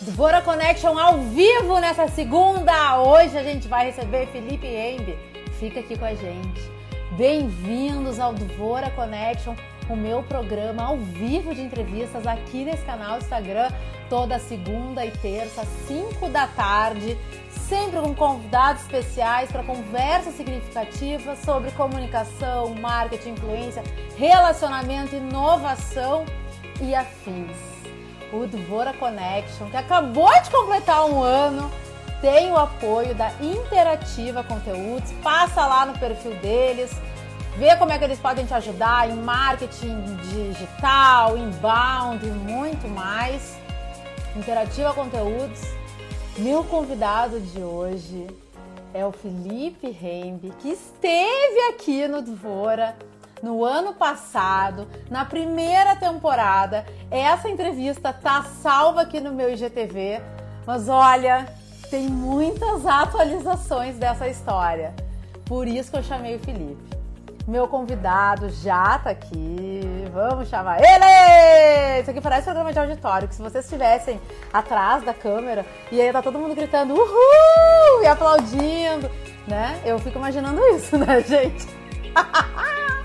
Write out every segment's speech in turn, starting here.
Bora Connection ao vivo nessa segunda. Hoje a gente vai receber Felipe Embe. Fica aqui com a gente. Bem-vindos ao Dvora Connection, o meu programa ao vivo de entrevistas aqui nesse canal Instagram, toda segunda e terça, 5 da tarde, sempre com convidados especiais para conversas significativas sobre comunicação, marketing, influência, relacionamento, inovação e afins o Dvora Connection, que acabou de completar um ano, tem o apoio da Interativa Conteúdos. Passa lá no perfil deles, vê como é que eles podem te ajudar em marketing digital, inbound e muito mais. Interativa Conteúdos. Meu convidado de hoje é o Felipe Rembe, que esteve aqui no Dvora no ano passado, na primeira temporada. Essa entrevista tá salva aqui no meu IGTV, mas olha, tem muitas atualizações dessa história. Por isso que eu chamei o Felipe. Meu convidado já tá aqui. Vamos chamar ele! Isso aqui parece programa de auditório, que se vocês estivessem atrás da câmera e aí tá todo mundo gritando uhul e aplaudindo, né? Eu fico imaginando isso, né, gente?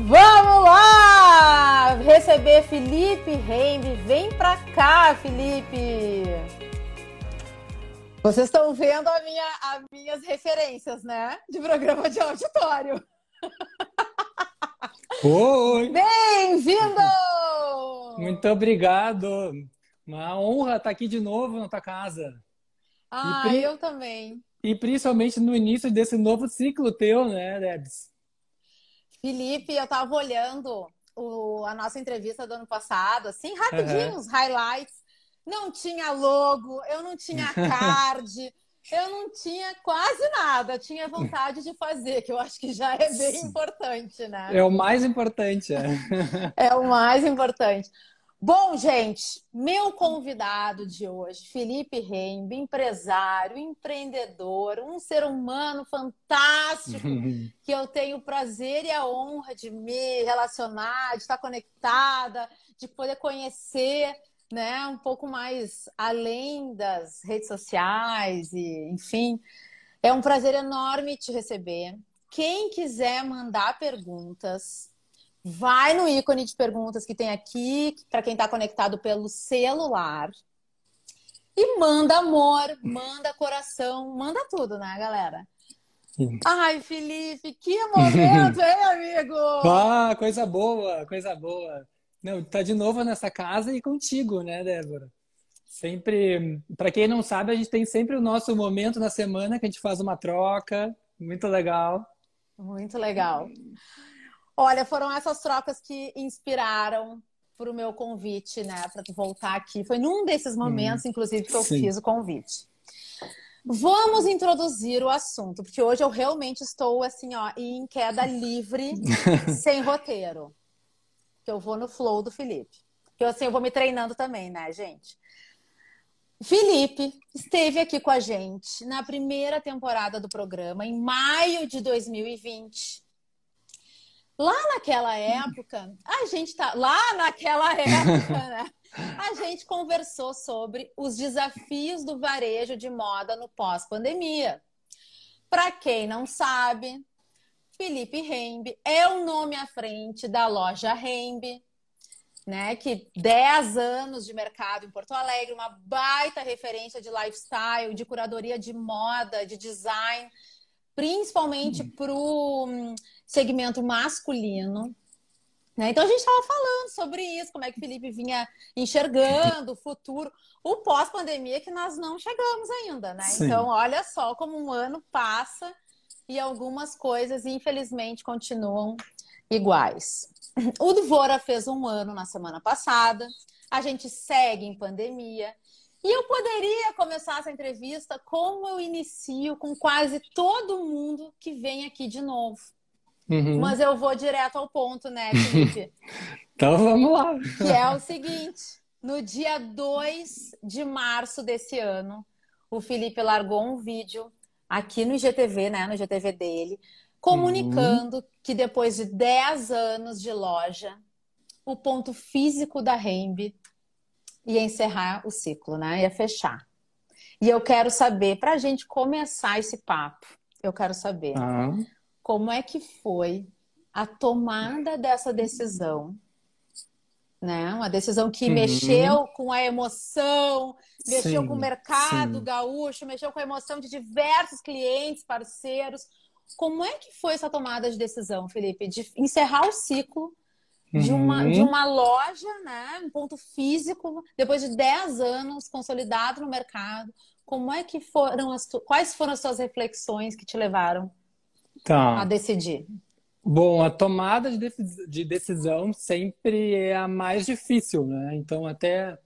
Vamos lá! Receber Felipe Reimbe. Vem pra cá, Felipe! Vocês estão vendo a minha, as minhas referências, né? De programa de auditório. Oi! Bem-vindo! Muito obrigado! Uma honra estar aqui de novo na tua casa. Ah, pri... eu também. E principalmente no início desse novo ciclo teu, né, Debs? Felipe, eu tava olhando o, a nossa entrevista do ano passado, assim, rapidinho, uhum. os highlights. Não tinha logo, eu não tinha card, eu não tinha quase nada. Tinha vontade de fazer, que eu acho que já é bem importante, né? É o mais importante, é. é o mais importante. Bom, gente, meu convidado de hoje, Felipe Reimbe, empresário, empreendedor, um ser humano fantástico que eu tenho o prazer e a honra de me relacionar, de estar conectada, de poder conhecer, né, um pouco mais além das redes sociais e, enfim, é um prazer enorme te receber. Quem quiser mandar perguntas, vai no ícone de perguntas que tem aqui, para quem está conectado pelo celular. E manda amor, manda coração, manda tudo, né, galera? Sim. Ai, Felipe, que momento, hein, amigo? Ah, coisa boa, coisa boa. Não, tá de novo nessa casa e contigo, né, Débora? Sempre, para quem não sabe, a gente tem sempre o nosso momento na semana que a gente faz uma troca, muito legal. Muito legal. Olha, foram essas trocas que inspiraram para o meu convite, né, para voltar aqui. Foi num desses hum, momentos, hum, inclusive, que eu sim. fiz o convite. Vamos introduzir o assunto, porque hoje eu realmente estou assim, ó, em queda livre, sem roteiro. Que eu vou no flow do Felipe. Que eu assim, eu vou me treinando também, né, gente? Felipe esteve aqui com a gente na primeira temporada do programa, em maio de 2020. Lá naquela época, a gente tá. Lá naquela época, né? A gente conversou sobre os desafios do varejo de moda no pós-pandemia. Para quem não sabe, Felipe Rembe é o nome à frente da loja Rembe, né? Que 10 anos de mercado em Porto Alegre, uma baita referência de lifestyle, de curadoria de moda, de design, principalmente para o segmento masculino. Né? Então a gente estava falando sobre isso, como é que o Felipe vinha enxergando o futuro, o pós-pandemia que nós não chegamos ainda, né? Sim. Então, olha só como um ano passa e algumas coisas, infelizmente, continuam iguais. O Dvora fez um ano na semana passada, a gente segue em pandemia. E eu poderia começar essa entrevista como eu inicio com quase todo mundo que vem aqui de novo. Uhum. Mas eu vou direto ao ponto, né, Felipe? então vamos lá. Que é o seguinte: no dia 2 de março desse ano, o Felipe largou um vídeo aqui no IGTV, né, no IGTV dele, comunicando uhum. que depois de 10 anos de loja, o ponto físico da Rembe ia encerrar o ciclo, né? Ia fechar. E eu quero saber, para a gente começar esse papo, eu quero saber ah. Como é que foi a tomada dessa decisão né? Uma decisão que uhum. mexeu com a emoção, mexeu sim, com o mercado sim. gaúcho, mexeu com a emoção de diversos clientes, parceiros. Como é que foi essa tomada de decisão, Felipe, de encerrar o ciclo de uma, uhum. de uma loja, né? Um ponto físico, depois de 10 anos consolidado no mercado. Como é que foram as quais foram as suas reflexões que te levaram tá. a decidir? Bom, a tomada de decisão sempre é a mais difícil, né? Então, até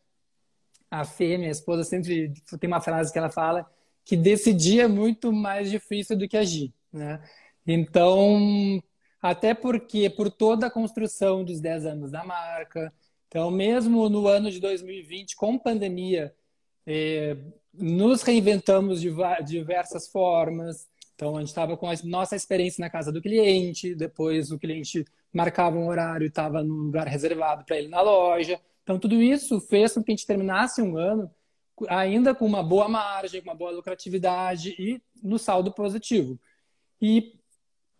a Fê, minha esposa, sempre tem uma frase que ela fala que decidir é muito mais difícil do que agir, né? Então, até porque por toda a construção dos 10 anos da marca, então mesmo no ano de 2020, com pandemia, eh, nos reinventamos de diversas formas, então, a gente estava com a nossa experiência na casa do cliente, depois o cliente marcava um horário e estava num lugar reservado para ele na loja. Então, tudo isso fez com que a gente terminasse um ano ainda com uma boa margem, com uma boa lucratividade e no saldo positivo. E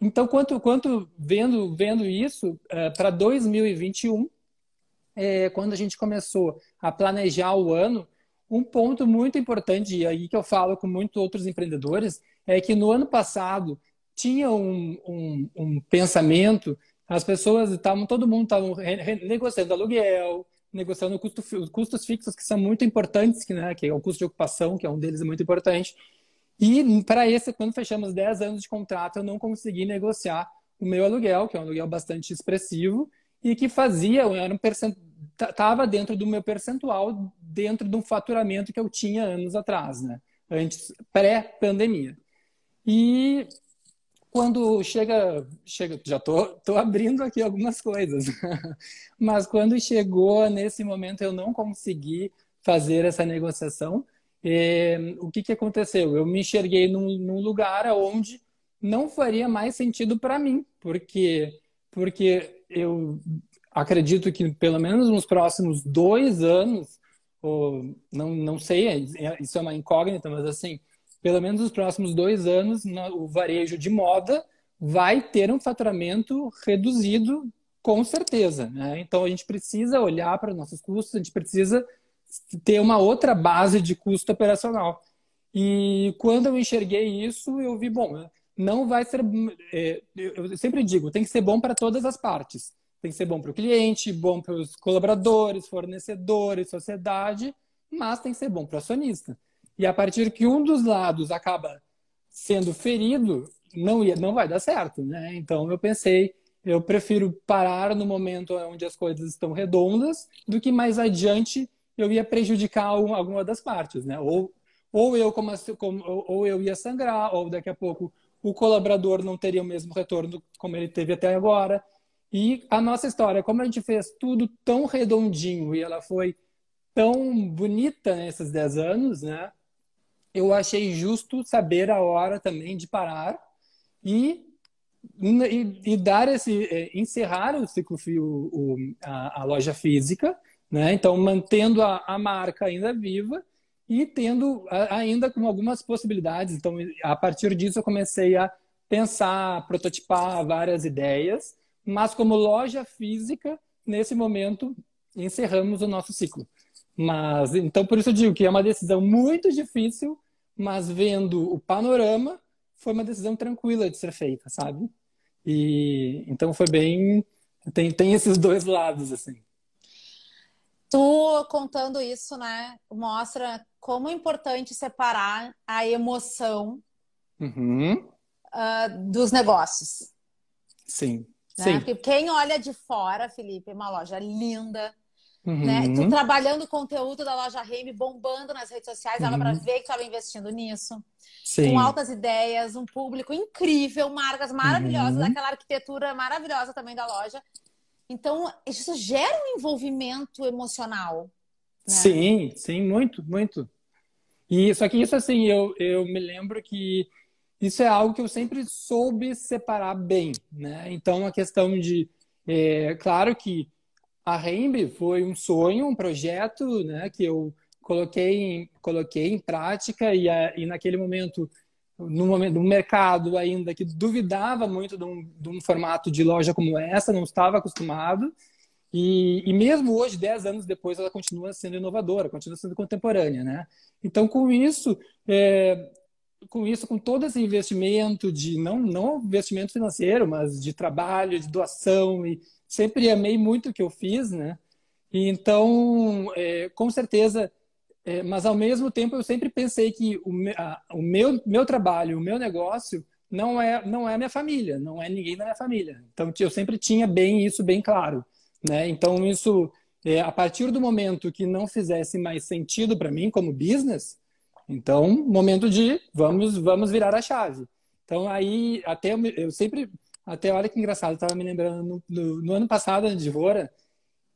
então, quanto, quanto vendo, vendo isso, é, para 2021, é, quando a gente começou a planejar o ano, um ponto muito importante, e aí que eu falo com muitos outros empreendedores, é que no ano passado tinha um, um, um pensamento, as pessoas estavam, todo mundo estava negociando aluguel, negociando custo, custos fixos que são muito importantes, que, né, que é o custo de ocupação, que é um deles muito importante. E para esse, quando fechamos 10 anos de contrato, eu não consegui negociar o meu aluguel, que é um aluguel bastante expressivo, e que fazia, era um estava dentro do meu percentual, dentro de um faturamento que eu tinha anos atrás, né? Antes, pré-pandemia. E quando chega, chega já tô, tô abrindo aqui algumas coisas, mas quando chegou nesse momento eu não consegui fazer essa negociação, o que, que aconteceu? Eu me enxerguei num, num lugar onde não faria mais sentido para mim, porque porque eu acredito que pelo menos nos próximos dois anos, ou não, não sei, isso é uma incógnita, mas assim, pelo menos nos próximos dois anos, o varejo de moda vai ter um faturamento reduzido, com certeza. Né? Então, a gente precisa olhar para nossos custos, a gente precisa ter uma outra base de custo operacional. E quando eu enxerguei isso, eu vi, bom, não vai ser. É, eu sempre digo, tem que ser bom para todas as partes. Tem que ser bom para o cliente, bom para os colaboradores, fornecedores, sociedade, mas tem que ser bom para o acionista. E a partir que um dos lados acaba sendo ferido, não, ia, não vai dar certo, né? Então eu pensei, eu prefiro parar no momento onde as coisas estão redondas do que mais adiante eu ia prejudicar alguma das partes, né? Ou, ou eu como, ou eu ia sangrar, ou daqui a pouco o colaborador não teria o mesmo retorno como ele teve até agora. E a nossa história, como a gente fez tudo tão redondinho e ela foi tão bonita nesses 10 anos, né? Eu achei justo saber a hora também de parar e, e, e dar esse é, encerrar o ciclo o, a, a, loja física, né? Então mantendo a, a marca ainda viva e tendo ainda com algumas possibilidades. Então a partir disso eu comecei a pensar, prototipar várias ideias, mas como loja física nesse momento encerramos o nosso ciclo. Mas então por isso eu digo que é uma decisão muito difícil, mas vendo o panorama, foi uma decisão tranquila de ser feita, sabe? E então foi bem tem tem esses dois lados assim. Tu contando isso, né, mostra como é importante separar a emoção uhum. uh, dos negócios. Sim. Né? Sim. Porque quem olha de fora, Felipe, é uma loja linda, Uhum. Né? Tu trabalhando o conteúdo da loja Reime, bombando nas redes sociais, uhum. ela para ver que estava investindo nisso. Sim. Com altas ideias, um público incrível, marcas maravilhosas, uhum. aquela arquitetura maravilhosa também da loja. Então, isso gera um envolvimento emocional. Né? Sim, sim, muito, muito. E só que isso, assim, eu, eu me lembro que isso é algo que eu sempre soube separar bem, né? Então, a questão de... É, claro que a Rembe foi um sonho, um projeto, né, que eu coloquei em, coloquei em prática e, a, e naquele momento no momento no mercado ainda que duvidava muito de um, de um, formato de loja como essa, não estava acostumado. E, e, mesmo hoje, dez anos depois, ela continua sendo inovadora, continua sendo contemporânea, né? Então, com isso, é, com isso, com todo esse investimento de não não investimento financeiro, mas de trabalho, de doação e sempre amei muito o que eu fiz, né? E então, é, com certeza é, mas ao mesmo tempo eu sempre pensei que o, a, o meu, meu trabalho, o meu negócio não é não é minha família, não é ninguém da minha família. Então eu sempre tinha bem isso bem claro, né? Então isso é, a partir do momento que não fizesse mais sentido para mim como business, então momento de vamos vamos virar a chave. Então aí até eu sempre até olha que engraçado, estava me lembrando no, no, no ano passado de Vora,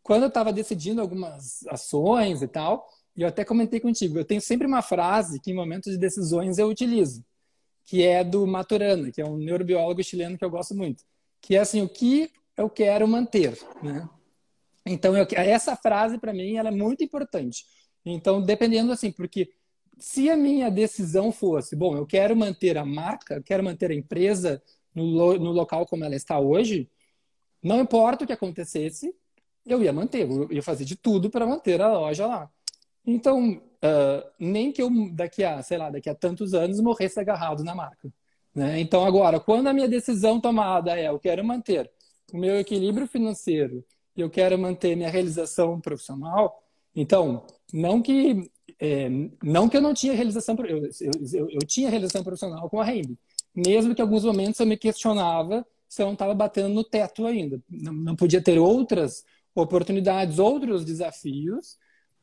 quando eu estava decidindo algumas ações e tal, e eu até comentei contigo, eu tenho sempre uma frase que em momentos de decisões eu utilizo, que é do Maturana, que é um neurobiólogo chileno que eu gosto muito, que é assim, o que eu quero manter, né? Então, eu, essa frase para mim ela é muito importante. Então, dependendo assim, porque se a minha decisão fosse, bom, eu quero manter a marca, quero manter a empresa no, no local como ela está hoje, não importa o que acontecesse, eu ia manter, eu ia fazer de tudo para manter a loja lá. Então, uh, nem que eu daqui a, sei lá, daqui a tantos anos morresse agarrado na marca. Né? Então, agora, quando a minha decisão tomada é eu quero manter o meu equilíbrio financeiro e eu quero manter minha realização profissional, então, não que é, não que eu não tinha realização, eu, eu, eu, tinha realização profissional com a Rende, mesmo que em alguns momentos eu me questionava se eu não estava batendo no teto ainda. Não, não podia ter outras oportunidades, outros desafios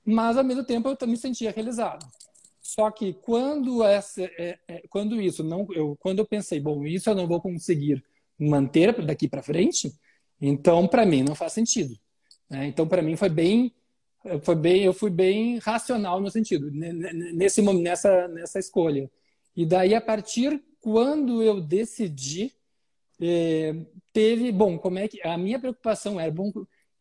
mas ao mesmo tempo eu me sentia realizado. Só que quando essa, é, é, quando isso não, eu, quando eu pensei, bom, isso eu não vou conseguir manter daqui para frente, então para mim não faz sentido. Né? Então para mim foi bem, foi bem, eu fui bem racional no sentido nesse nessa nessa escolha. E daí a partir quando eu decidi é, teve, bom, como é que a minha preocupação era bom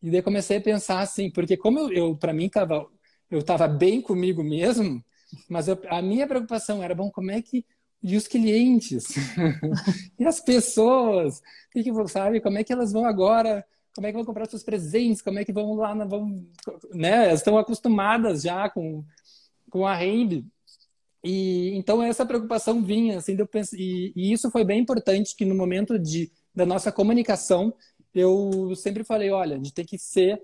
e daí comecei a pensar assim, porque como eu, eu para mim tava eu estava bem comigo mesmo, mas eu, a minha preocupação era, bom, como é que e os clientes e as pessoas, que que sabe, como é que elas vão agora, como é que vão comprar seus presentes, como é que vão lá, vão, né? Elas estão acostumadas já com com a rende. E então essa preocupação vinha, assim, eu pensei, e, e isso foi bem importante que no momento de da nossa comunicação eu sempre falei, olha, gente tem que ser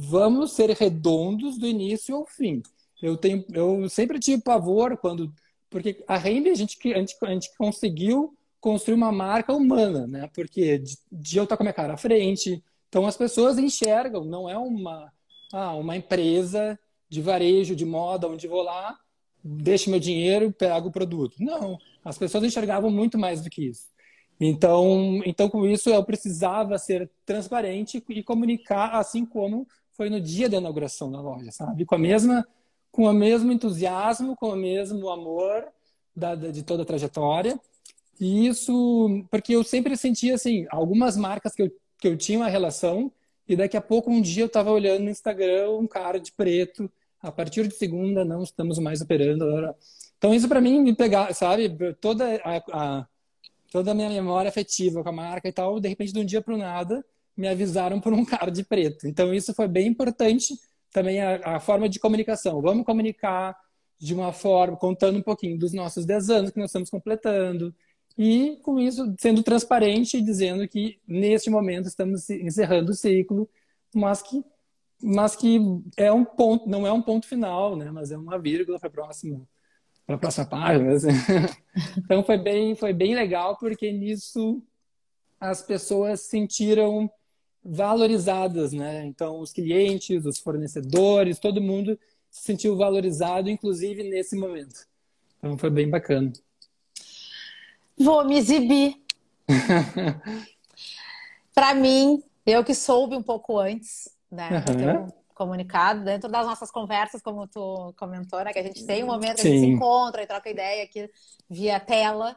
vamos ser redondos do início ao fim. Eu tenho, eu sempre tive pavor quando, porque a Rende a gente, a gente, a gente conseguiu construir uma marca humana, né? Porque de, de eu estar com a minha cara à frente, então as pessoas enxergam, não é uma, ah, uma empresa de varejo, de moda, onde vou lá, deixo meu dinheiro, pego o produto. Não, as pessoas enxergavam muito mais do que isso. Então, então com isso eu precisava ser transparente e comunicar assim como foi no dia da inauguração da loja, sabe? Com a mesma, com o mesmo entusiasmo, com o mesmo amor da, da, de toda a trajetória. E isso, porque eu sempre sentia assim, algumas marcas que eu, que eu tinha uma relação e daqui a pouco um dia eu estava olhando no Instagram um cara de preto, a partir de segunda não estamos mais operando. Então isso para mim me pegar, sabe? Toda a, a, toda a minha memória afetiva com a marca e tal, de repente de um dia para o nada me avisaram por um cara de preto. Então, isso foi bem importante também a, a, forma de comunicação. Vamos comunicar de uma forma, contando um pouquinho dos nossos 10 anos que nós estamos completando. E, com isso, sendo transparente e dizendo que, neste momento, estamos encerrando o ciclo, mas que, mas que é um ponto, não é um ponto final, né? mas é uma vírgula para a próxima para a próxima página. Assim. Então foi bem, foi bem legal porque nisso as pessoas sentiram valorizadas, né? Então, os clientes, os fornecedores, todo mundo se sentiu valorizado, inclusive nesse momento. Então, foi bem bacana. Vou me exibir. Para mim, eu que soube um pouco antes, né? Uhum. comunicado dentro das nossas conversas, como tu comentou, né? Que a gente tem um momento a gente se encontra e troca ideia aqui via tela.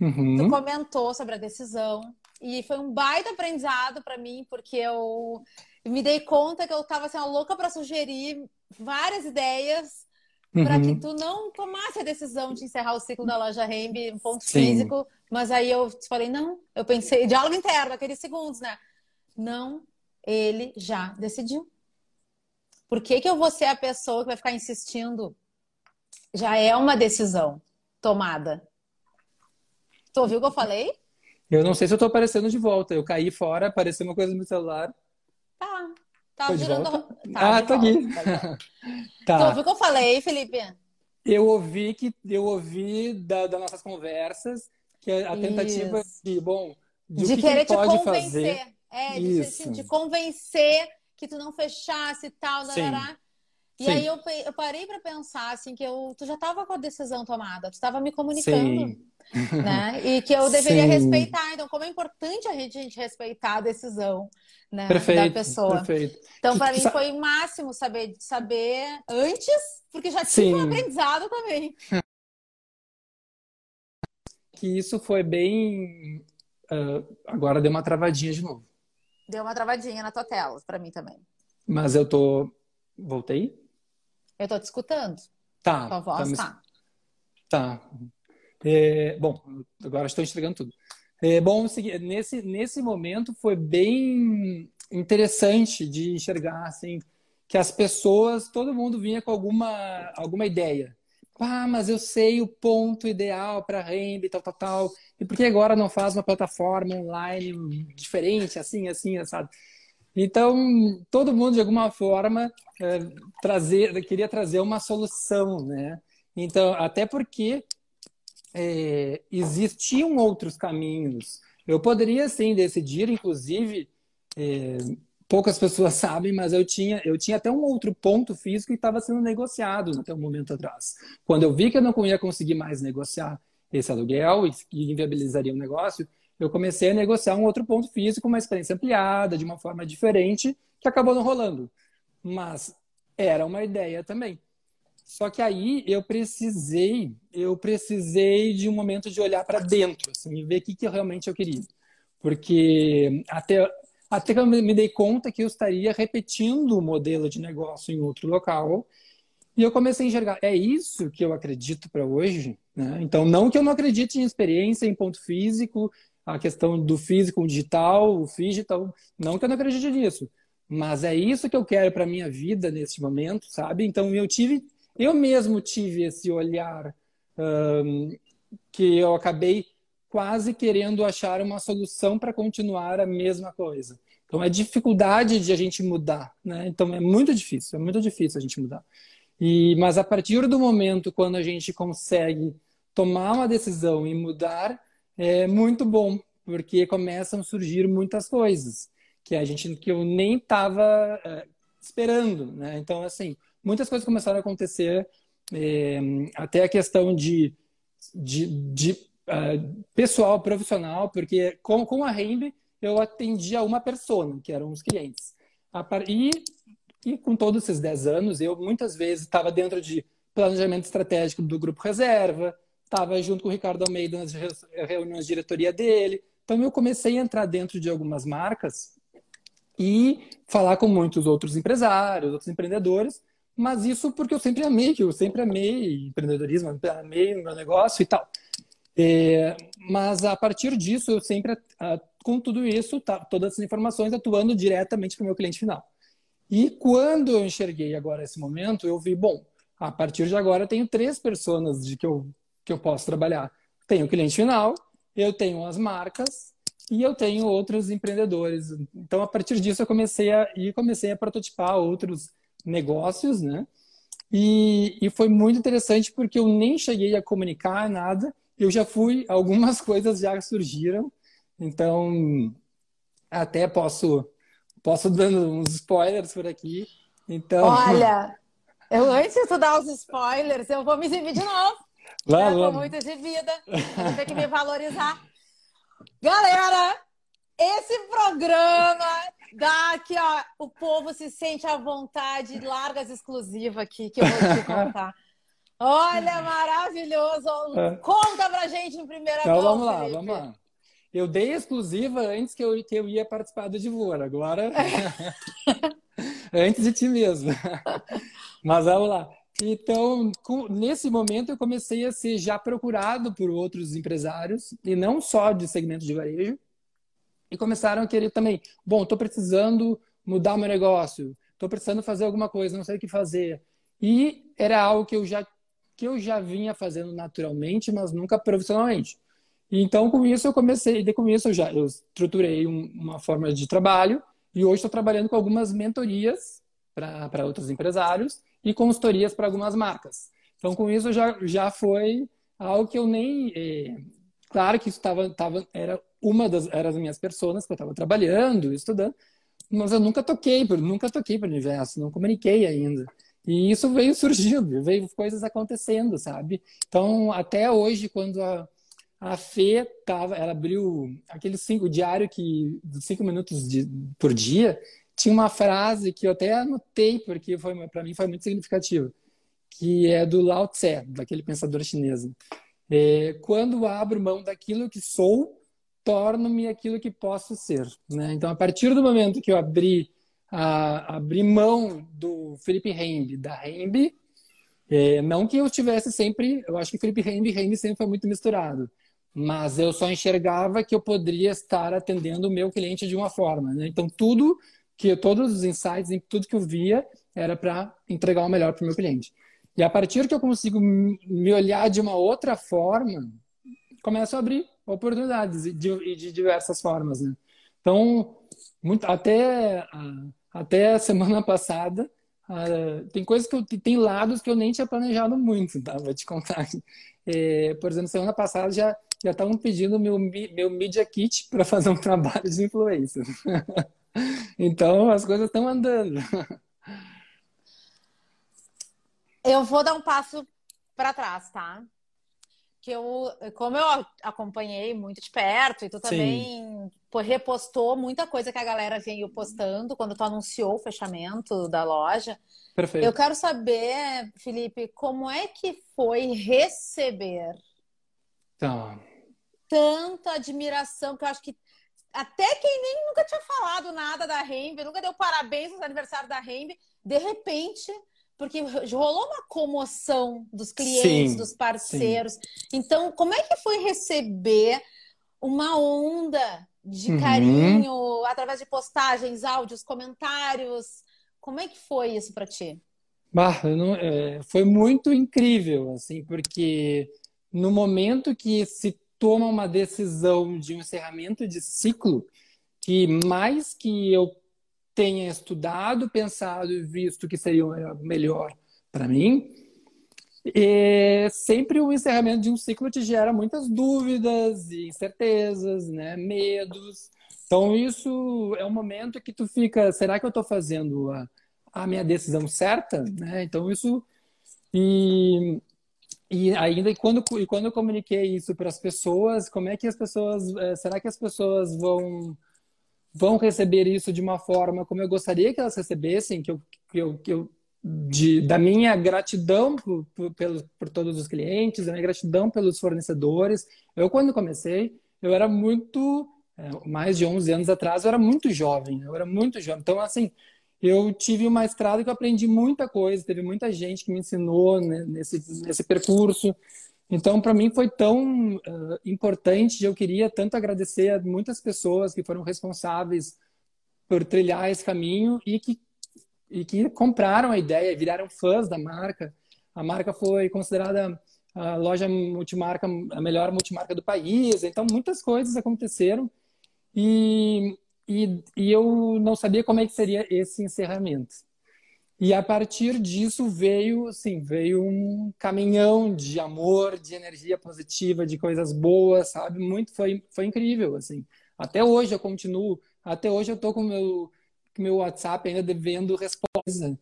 Uhum. Tu comentou sobre a decisão e foi um baita aprendizado para mim, porque eu, me dei conta que eu tava assim, louca para sugerir várias ideias uhum. para que tu não tomasse a decisão de encerrar o ciclo da loja Rembe, um ponto Sim. físico. Mas aí eu falei, não, eu pensei, diálogo interno, aqueles segundos, né? Não, ele já decidiu. Por que, que eu vou ser a pessoa que vai ficar insistindo? Já é uma decisão tomada. Tu ouviu o que eu falei? Eu não sei se eu tô aparecendo de volta. Eu caí fora, apareceu uma coisa no meu celular. Tá. Tá girando. Tá, ah, tô volta. aqui. tá. Tu ouviu o que eu falei, Felipe? Eu ouvi que eu ouvi da, das nossas conversas que a tentativa Isso. de, bom, de, de querer que te convencer. Fazer. É, de, de, de, convencer que tu não fechasse e tal, darará. E Sim. aí eu, eu parei para pensar assim que eu, tu já estava com a decisão tomada, tu estava me comunicando. Sim. Né? E que eu deveria Sim. respeitar. Então, como é importante a gente, a gente respeitar a decisão né, perfeito, da pessoa. Perfeito. Então, para mim, foi o máximo saber, saber antes, porque já tive um aprendizado também. Que isso foi bem. Uh, agora deu uma travadinha de novo. Deu uma travadinha na tua tela, para mim também. Mas eu tô. Voltei? Eu tô te escutando. Tá. Tua voz tá. Tá. tá. É, bom, agora estou entregando tudo. É, bom, nesse, nesse momento foi bem interessante de enxergar assim, que as pessoas, todo mundo vinha com alguma, alguma ideia. Ah, mas eu sei o ponto ideal para renda e tal, tal, tal. E por que agora não faz uma plataforma online diferente, assim, assim, sabe? Então, todo mundo, de alguma forma, é, trazer, queria trazer uma solução, né? Então, até porque é, existiam outros caminhos. Eu poderia, sim, decidir, inclusive, é, poucas pessoas sabem, mas eu tinha, eu tinha até um outro ponto físico que estava sendo negociado até um momento atrás. Quando eu vi que eu não ia conseguir mais negociar esse aluguel e, e inviabilizaria o negócio, eu comecei a negociar um outro ponto físico, uma experiência ampliada, de uma forma diferente, que acabou não rolando. Mas era uma ideia também. Só que aí eu precisei, eu precisei de um momento de olhar para dentro, assim, e ver o que, que realmente eu queria. Porque até, até que eu me dei conta que eu estaria repetindo o modelo de negócio em outro local. E eu comecei a enxergar, é isso que eu acredito para hoje? Né? Então, não que eu não acredite em experiência, em ponto físico, a questão do físico, digital, o digital, não que eu não acredite nisso. Mas é isso que eu quero para minha vida nesse momento, sabe? Então, eu tive eu mesmo tive esse olhar que eu acabei quase querendo achar uma solução para continuar a mesma coisa. Então, é dificuldade de a gente mudar, né? Então, é muito difícil, é muito difícil a gente mudar. E, mas a partir do momento quando a gente consegue tomar uma decisão e mudar, é muito bom, porque começam a surgir muitas coisas que a gente que eu nem estava é, esperando, né? Então, assim, muitas coisas começaram a acontecer, é, até a questão de, de, de uh, pessoal profissional, porque com, com a Rembe eu atendia uma pessoa, que eram os clientes. E, e com todos esses 10 anos, eu muitas vezes estava dentro de planejamento estratégico do Grupo Reserva, estava junto com o Ricardo Almeida nas reuniões de diretoria dele. Então, eu comecei a entrar dentro de algumas marcas e falar com muitos outros empresários, outros empreendedores, mas isso porque eu sempre amei, eu sempre amei empreendedorismo, amei o meu negócio e tal. É, mas a partir disso, eu sempre, com tudo isso, tá, todas essas informações, atuando diretamente para o meu cliente final. E quando eu enxerguei agora esse momento, eu vi, bom, a partir de agora eu tenho três pessoas de que eu, que eu posso trabalhar. Tenho o cliente final, eu tenho as marcas e eu tenho outros empreendedores. Então, a partir disso, eu comecei a, e comecei a prototipar outros negócios, né? E, e foi muito interessante porque eu nem cheguei a comunicar nada, eu já fui, algumas coisas já surgiram, então até posso posso dando uns spoilers por aqui. Então, olha, eu antes de tu dar os spoilers, eu vou me exibir de novo. Lá, né? muito exibida, vou ter que me valorizar. Galera, esse programa dá aqui, ó, o povo se sente à vontade, largas exclusivas aqui que eu vou te contar. Olha, maravilhoso! É. Conta pra gente em primeira então, Vamos lá, Felipe. vamos lá. eu dei exclusiva antes que eu, que eu ia participar do Divor. Agora, antes de ti mesmo. Mas vamos lá. Então, com, nesse momento, eu comecei a ser já procurado por outros empresários, e não só de segmento de varejo, e começaram a querer também, bom, estou precisando mudar meu negócio, estou precisando fazer alguma coisa, não sei o que fazer. E era algo que eu já que eu já vinha fazendo naturalmente, mas nunca profissionalmente. Então, com isso, eu comecei, de com isso, eu já eu estruturei um, uma forma de trabalho e hoje estou trabalhando com algumas mentorias para outros empresários e consultorias para algumas marcas. Então, com isso, já, já foi algo que eu nem. Eh, claro que isso tava, tava, era uma das eram as minhas pessoas que eu estava trabalhando, estudando, mas eu nunca toquei, nunca toquei para o universo, não comuniquei ainda. E isso veio surgindo, veio coisas acontecendo, sabe? Então, até hoje, quando a, a Fê tava, ela abriu aquele cinco, diário que, cinco minutos de, por dia, tinha uma frase que eu até anotei, porque para mim foi muito significativa, que é do Lao Tse, daquele pensador chinês. É, quando abro mão daquilo que sou, torno-me aquilo que posso ser. Né? Então, a partir do momento que eu abri a abrir mão do Felipe Rembe, da Rembe. É, não que eu tivesse sempre, eu acho que Felipe Rembe e Rembe sempre foi muito misturado, mas eu só enxergava que eu poderia estar atendendo o meu cliente de uma forma. Né? Então, tudo que todos os insights, tudo que eu via, era para entregar o melhor para o meu cliente. E a partir que eu consigo me olhar de uma outra forma, começo a abrir oportunidades de, de diversas formas. Né? Então, muito, até, até a semana passada, tem coisas que eu, tem lados que eu nem tinha planejado muito, tá? Vou te contar. É, por exemplo, semana passada já já estavam pedindo meu meu media kit para fazer um trabalho de influência. então as coisas estão andando. Eu vou dar um passo para trás, tá? Que eu, como eu acompanhei muito de perto, e tu também pô, repostou muita coisa que a galera veio postando quando tu anunciou o fechamento da loja. Perfeito. Eu quero saber, Felipe, como é que foi receber tá. tanta admiração, que eu acho que até quem nem nunca tinha falado nada da Rembe, nunca deu parabéns no aniversário da Rembe, de repente porque rolou uma comoção dos clientes, sim, dos parceiros. Sim. Então, como é que foi receber uma onda de uhum. carinho através de postagens, áudios, comentários? Como é que foi isso para ti? Bah, não, é, foi muito incrível, assim, porque no momento que se toma uma decisão de um encerramento de ciclo, que mais que eu tenha estudado, pensado e visto que seria melhor para mim. E sempre o encerramento de um ciclo te gera muitas dúvidas e incertezas, né? medos. Então, isso é um momento que tu fica, será que eu estou fazendo a, a minha decisão certa? Né? Então, isso... E, e ainda e quando, e quando eu comuniquei isso para as pessoas, como é que as pessoas... Eh, será que as pessoas vão vão receber isso de uma forma como eu gostaria que elas recebessem, que eu, que eu, que eu de, da minha gratidão por, por, por todos os clientes, da minha gratidão pelos fornecedores. Eu, quando comecei, eu era muito, é, mais de 11 anos atrás, eu era muito jovem, eu era muito jovem. Então, assim, eu tive uma estrada que eu aprendi muita coisa, teve muita gente que me ensinou né, nesse, nesse percurso. Então, para mim foi tão uh, importante, eu queria tanto agradecer a muitas pessoas que foram responsáveis por trilhar esse caminho e que, e que compraram a ideia, viraram fãs da marca. A marca foi considerada a loja multimarca, a melhor multimarca do país. Então, muitas coisas aconteceram e, e, e eu não sabia como é que seria esse encerramento. E a partir disso veio, assim, veio um caminhão de amor, de energia positiva, de coisas boas, sabe? Muito foi foi incrível, assim. Até hoje eu continuo, até hoje eu tô com meu meu WhatsApp ainda devendo resposta.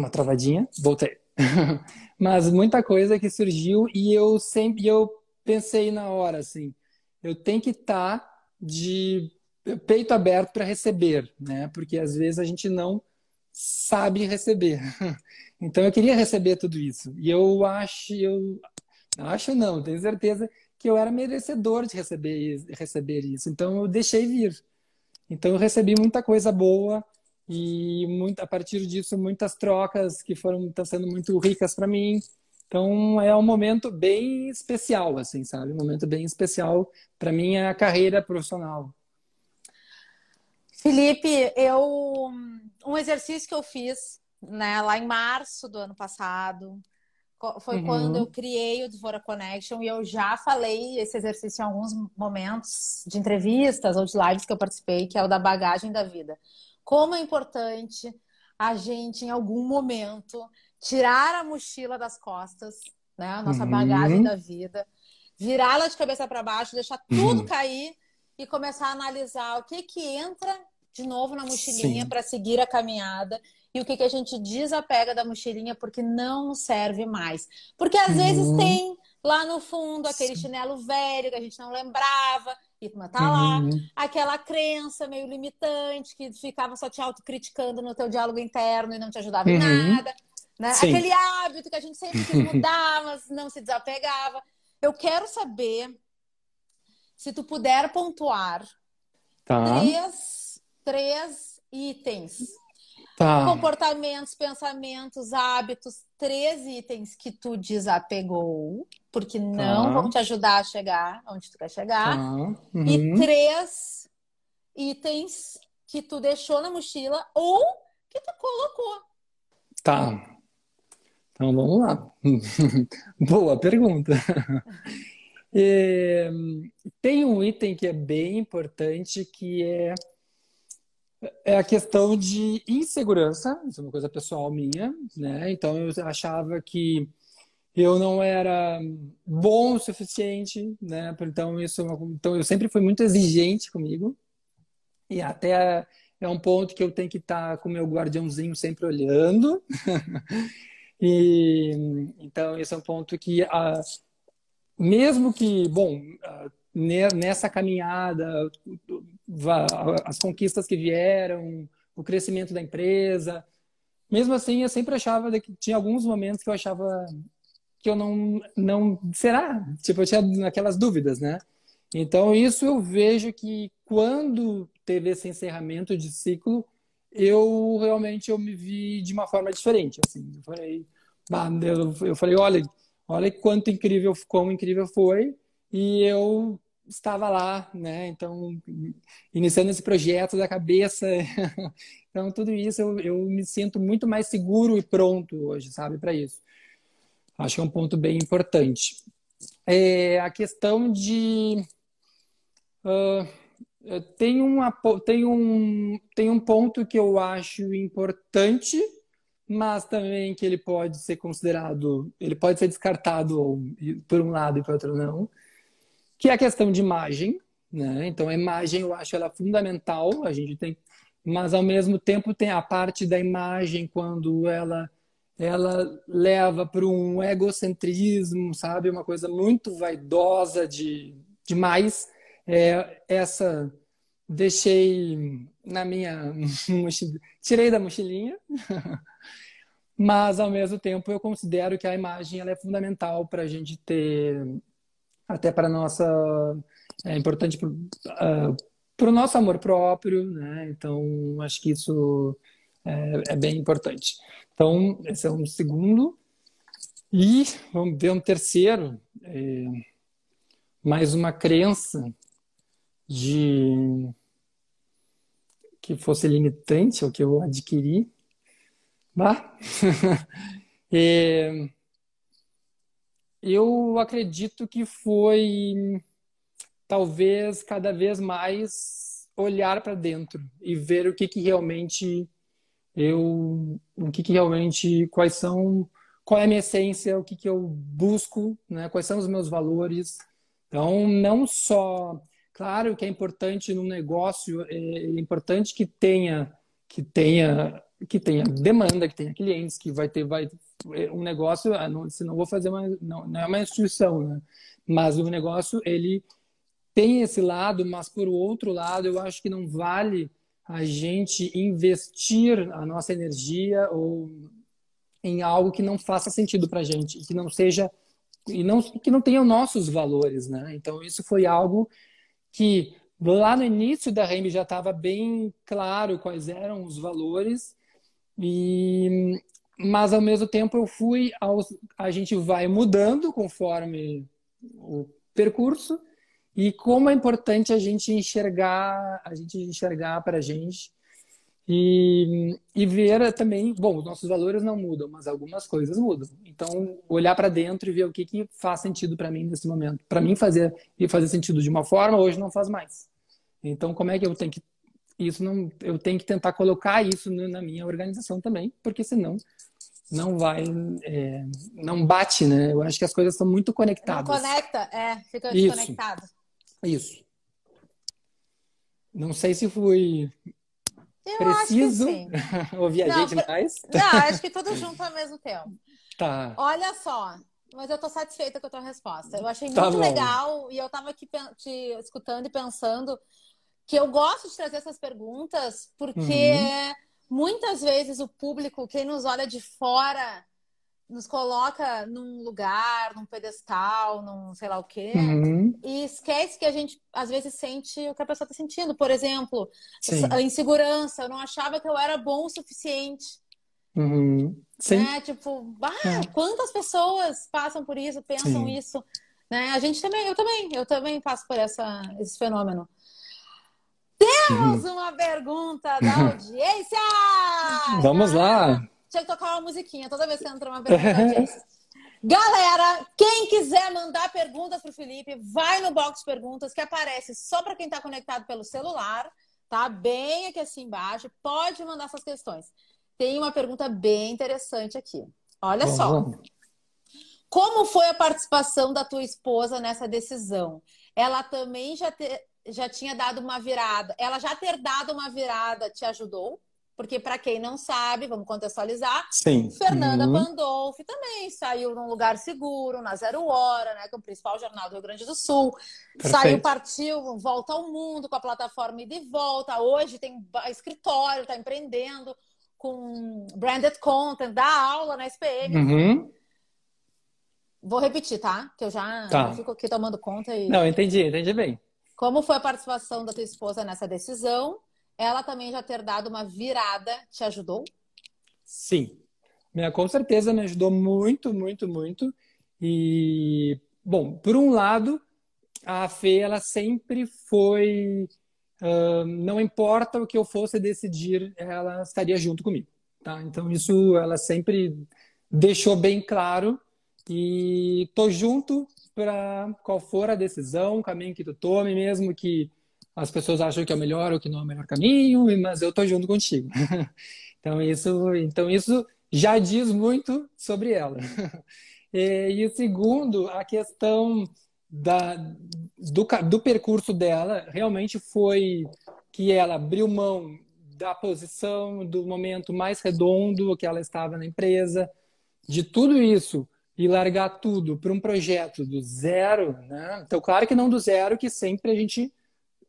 Uma travadinha, voltei. Mas muita coisa que surgiu e eu sempre eu pensei na hora assim, eu tenho que estar tá de peito aberto para receber, né? Porque às vezes a gente não sabe receber. Então eu queria receber tudo isso. E eu acho, eu acho não, tenho certeza que eu era merecedor de receber, receber isso. Então eu deixei vir. Então eu recebi muita coisa boa e muito, a partir disso muitas trocas que foram estão sendo muito ricas para mim. Então é um momento bem especial, assim, sabe? Um momento bem especial para minha carreira profissional. Felipe, eu um exercício que eu fiz, né, lá em março do ano passado, foi uhum. quando eu criei o Devora Connection e eu já falei esse exercício em alguns momentos de entrevistas ou de lives que eu participei, que é o da bagagem da vida. Como é importante a gente, em algum momento, tirar a mochila das costas, né, a nossa uhum. bagagem da vida, virá-la de cabeça para baixo, deixar tudo uhum. cair e começar a analisar o que que entra de novo na mochilinha para seguir a caminhada e o que, que a gente desapega da mochilinha porque não serve mais. Porque às uhum. vezes tem lá no fundo aquele Sim. chinelo velho que a gente não lembrava e tá lá, uhum. aquela crença meio limitante que ficava só te autocriticando no teu diálogo interno e não te ajudava uhum. em nada. Né? Aquele hábito que a gente sempre quis mudar, mas não se desapegava. Eu quero saber se tu puder pontuar tá. três três itens. Tá. Comportamentos, pensamentos, hábitos, três itens que tu desapegou, porque não tá. vão te ajudar a chegar onde tu quer chegar. Tá. Uhum. E três itens que tu deixou na mochila ou que tu colocou. Tá. Então vamos lá. Boa pergunta. É, tem um item que é bem importante que é é a questão de insegurança, isso é uma coisa pessoal minha, né? Então eu achava que eu não era bom o suficiente, né? Então isso, é então eu sempre fui muito exigente comigo e até é um ponto que eu tenho que estar com o meu guardiãozinho sempre olhando. e então esse é um ponto que ah, mesmo que, bom, nessa caminhada, as conquistas que vieram, o crescimento da empresa. Mesmo assim, eu sempre achava que tinha alguns momentos que eu achava que eu não não será, tipo, eu tinha aquelas dúvidas, né? Então, isso eu vejo que quando teve esse encerramento de ciclo, eu realmente eu me vi de uma forma diferente, assim. Eu falei, eu falei, olha, olha quanto incrível, como incrível foi, e eu estava lá, né? Então, iniciando esse projeto da cabeça. então, tudo isso eu, eu me sinto muito mais seguro e pronto hoje, sabe, para isso. Acho que é um ponto bem importante. É a questão de. Uh, tem, uma, tem, um, tem um ponto que eu acho importante, mas também que ele pode ser considerado, ele pode ser descartado por um lado e por outro não, que é a questão de imagem, né? Então a imagem eu acho ela fundamental, a gente tem, mas ao mesmo tempo tem a parte da imagem quando ela ela leva para um egocentrismo, sabe, uma coisa muito vaidosa de demais. É, essa deixei na minha tirei da mochilinha. mas ao mesmo tempo eu considero que a imagem ela é fundamental para a gente ter até para nossa é importante para o nosso amor próprio, né? Então acho que isso é, é, bem importante. Então esse é um segundo e vamos ver um terceiro, é, mais uma crença de que fosse limitante ao que eu adquiri, bah? é, eu acredito que foi talvez cada vez mais olhar para dentro e ver o que, que realmente eu o que, que realmente quais são qual é a minha essência o que, que eu busco né? Quais são os meus valores. Então não só claro que é importante no negócio é importante que tenha que tenha que tenha demanda que tenha clientes que vai ter vai um negócio, ah, não, se não vou fazer uma, não, não é uma instituição, né? Mas o negócio ele tem esse lado, mas por outro lado eu acho que não vale a gente investir a nossa energia ou em algo que não faça sentido para gente, que não seja e não que não tenham nossos valores, né? Então isso foi algo que lá no início da REMB já estava bem claro quais eram os valores e mas ao mesmo tempo eu fui aos, a gente vai mudando conforme o percurso e como é importante a gente enxergar a gente enxergar para a gente e, e ver também, bom, nossos valores não mudam, mas algumas coisas mudam. Então, olhar para dentro e ver o que, que faz sentido para mim nesse momento. Para mim fazer e fazer sentido de uma forma, hoje não faz mais. Então, como é que eu tenho que isso não eu tenho que tentar colocar isso na minha organização também, porque senão não vai é, não bate, né? Eu acho que as coisas estão muito conectadas. Não conecta, é, fica desconectado. Isso. isso. Não sei se fui eu Preciso ouvir a gente mais? Não, acho que tudo junto ao mesmo tempo. Tá. Olha só, mas eu tô satisfeita com a tua resposta. Eu achei tá muito bom. legal e eu tava aqui te escutando e pensando que eu gosto de trazer essas perguntas porque uhum. muitas vezes o público, quem nos olha de fora, nos coloca num lugar, num pedestal, num sei lá o quê, uhum. e esquece que a gente às vezes sente o que a pessoa está sentindo. Por exemplo, Sim. a insegurança. Eu não achava que eu era bom o suficiente. Uhum. Sim. Né? Tipo, ah, é. quantas pessoas passam por isso, pensam Sim. isso. Né? A gente também, eu também, eu também passo por essa, esse fenômeno. Temos uma pergunta da audiência! Vamos lá! tinha que tocar uma musiquinha toda vez que entra uma pergunta Galera, quem quiser mandar perguntas para o Felipe, vai no box de perguntas que aparece só para quem está conectado pelo celular, tá? Bem aqui assim embaixo. Pode mandar suas questões. Tem uma pergunta bem interessante aqui. Olha Bom, só. Como foi a participação da tua esposa nessa decisão? Ela também já, te, já tinha dado uma virada. Ela já ter dado uma virada te ajudou? Porque, para quem não sabe, vamos contextualizar, Sim. Fernanda uhum. Pandolfi também saiu num lugar seguro, na Zero Hora, né, que é o principal jornal do Rio Grande do Sul. Perfeito. Saiu, partiu, volta ao mundo com a plataforma e de volta. Hoje tem escritório, está empreendendo com branded content, dá aula na SPM. Uhum. Vou repetir, tá? Que eu já, tá. fico aqui tomando conta. E... Não, entendi, entendi bem. Como foi a participação da tua esposa nessa decisão? ela também já ter dado uma virada te ajudou? Sim, minha, com certeza me ajudou muito, muito, muito. E, bom, por um lado, a Fê, ela sempre foi. Uh, não importa o que eu fosse decidir, ela estaria junto comigo. Tá? Então, isso ela sempre deixou bem claro. E tô junto para qual for a decisão, o caminho que tu tome, mesmo que as pessoas acham que é o melhor ou que não é o melhor caminho, mas eu estou junto contigo. então isso, então isso já diz muito sobre ela. E, e segundo, a questão da, do, do percurso dela realmente foi que ela abriu mão da posição, do momento mais redondo que ela estava na empresa, de tudo isso e largar tudo para um projeto do zero, né? Então, claro que não do zero, que sempre a gente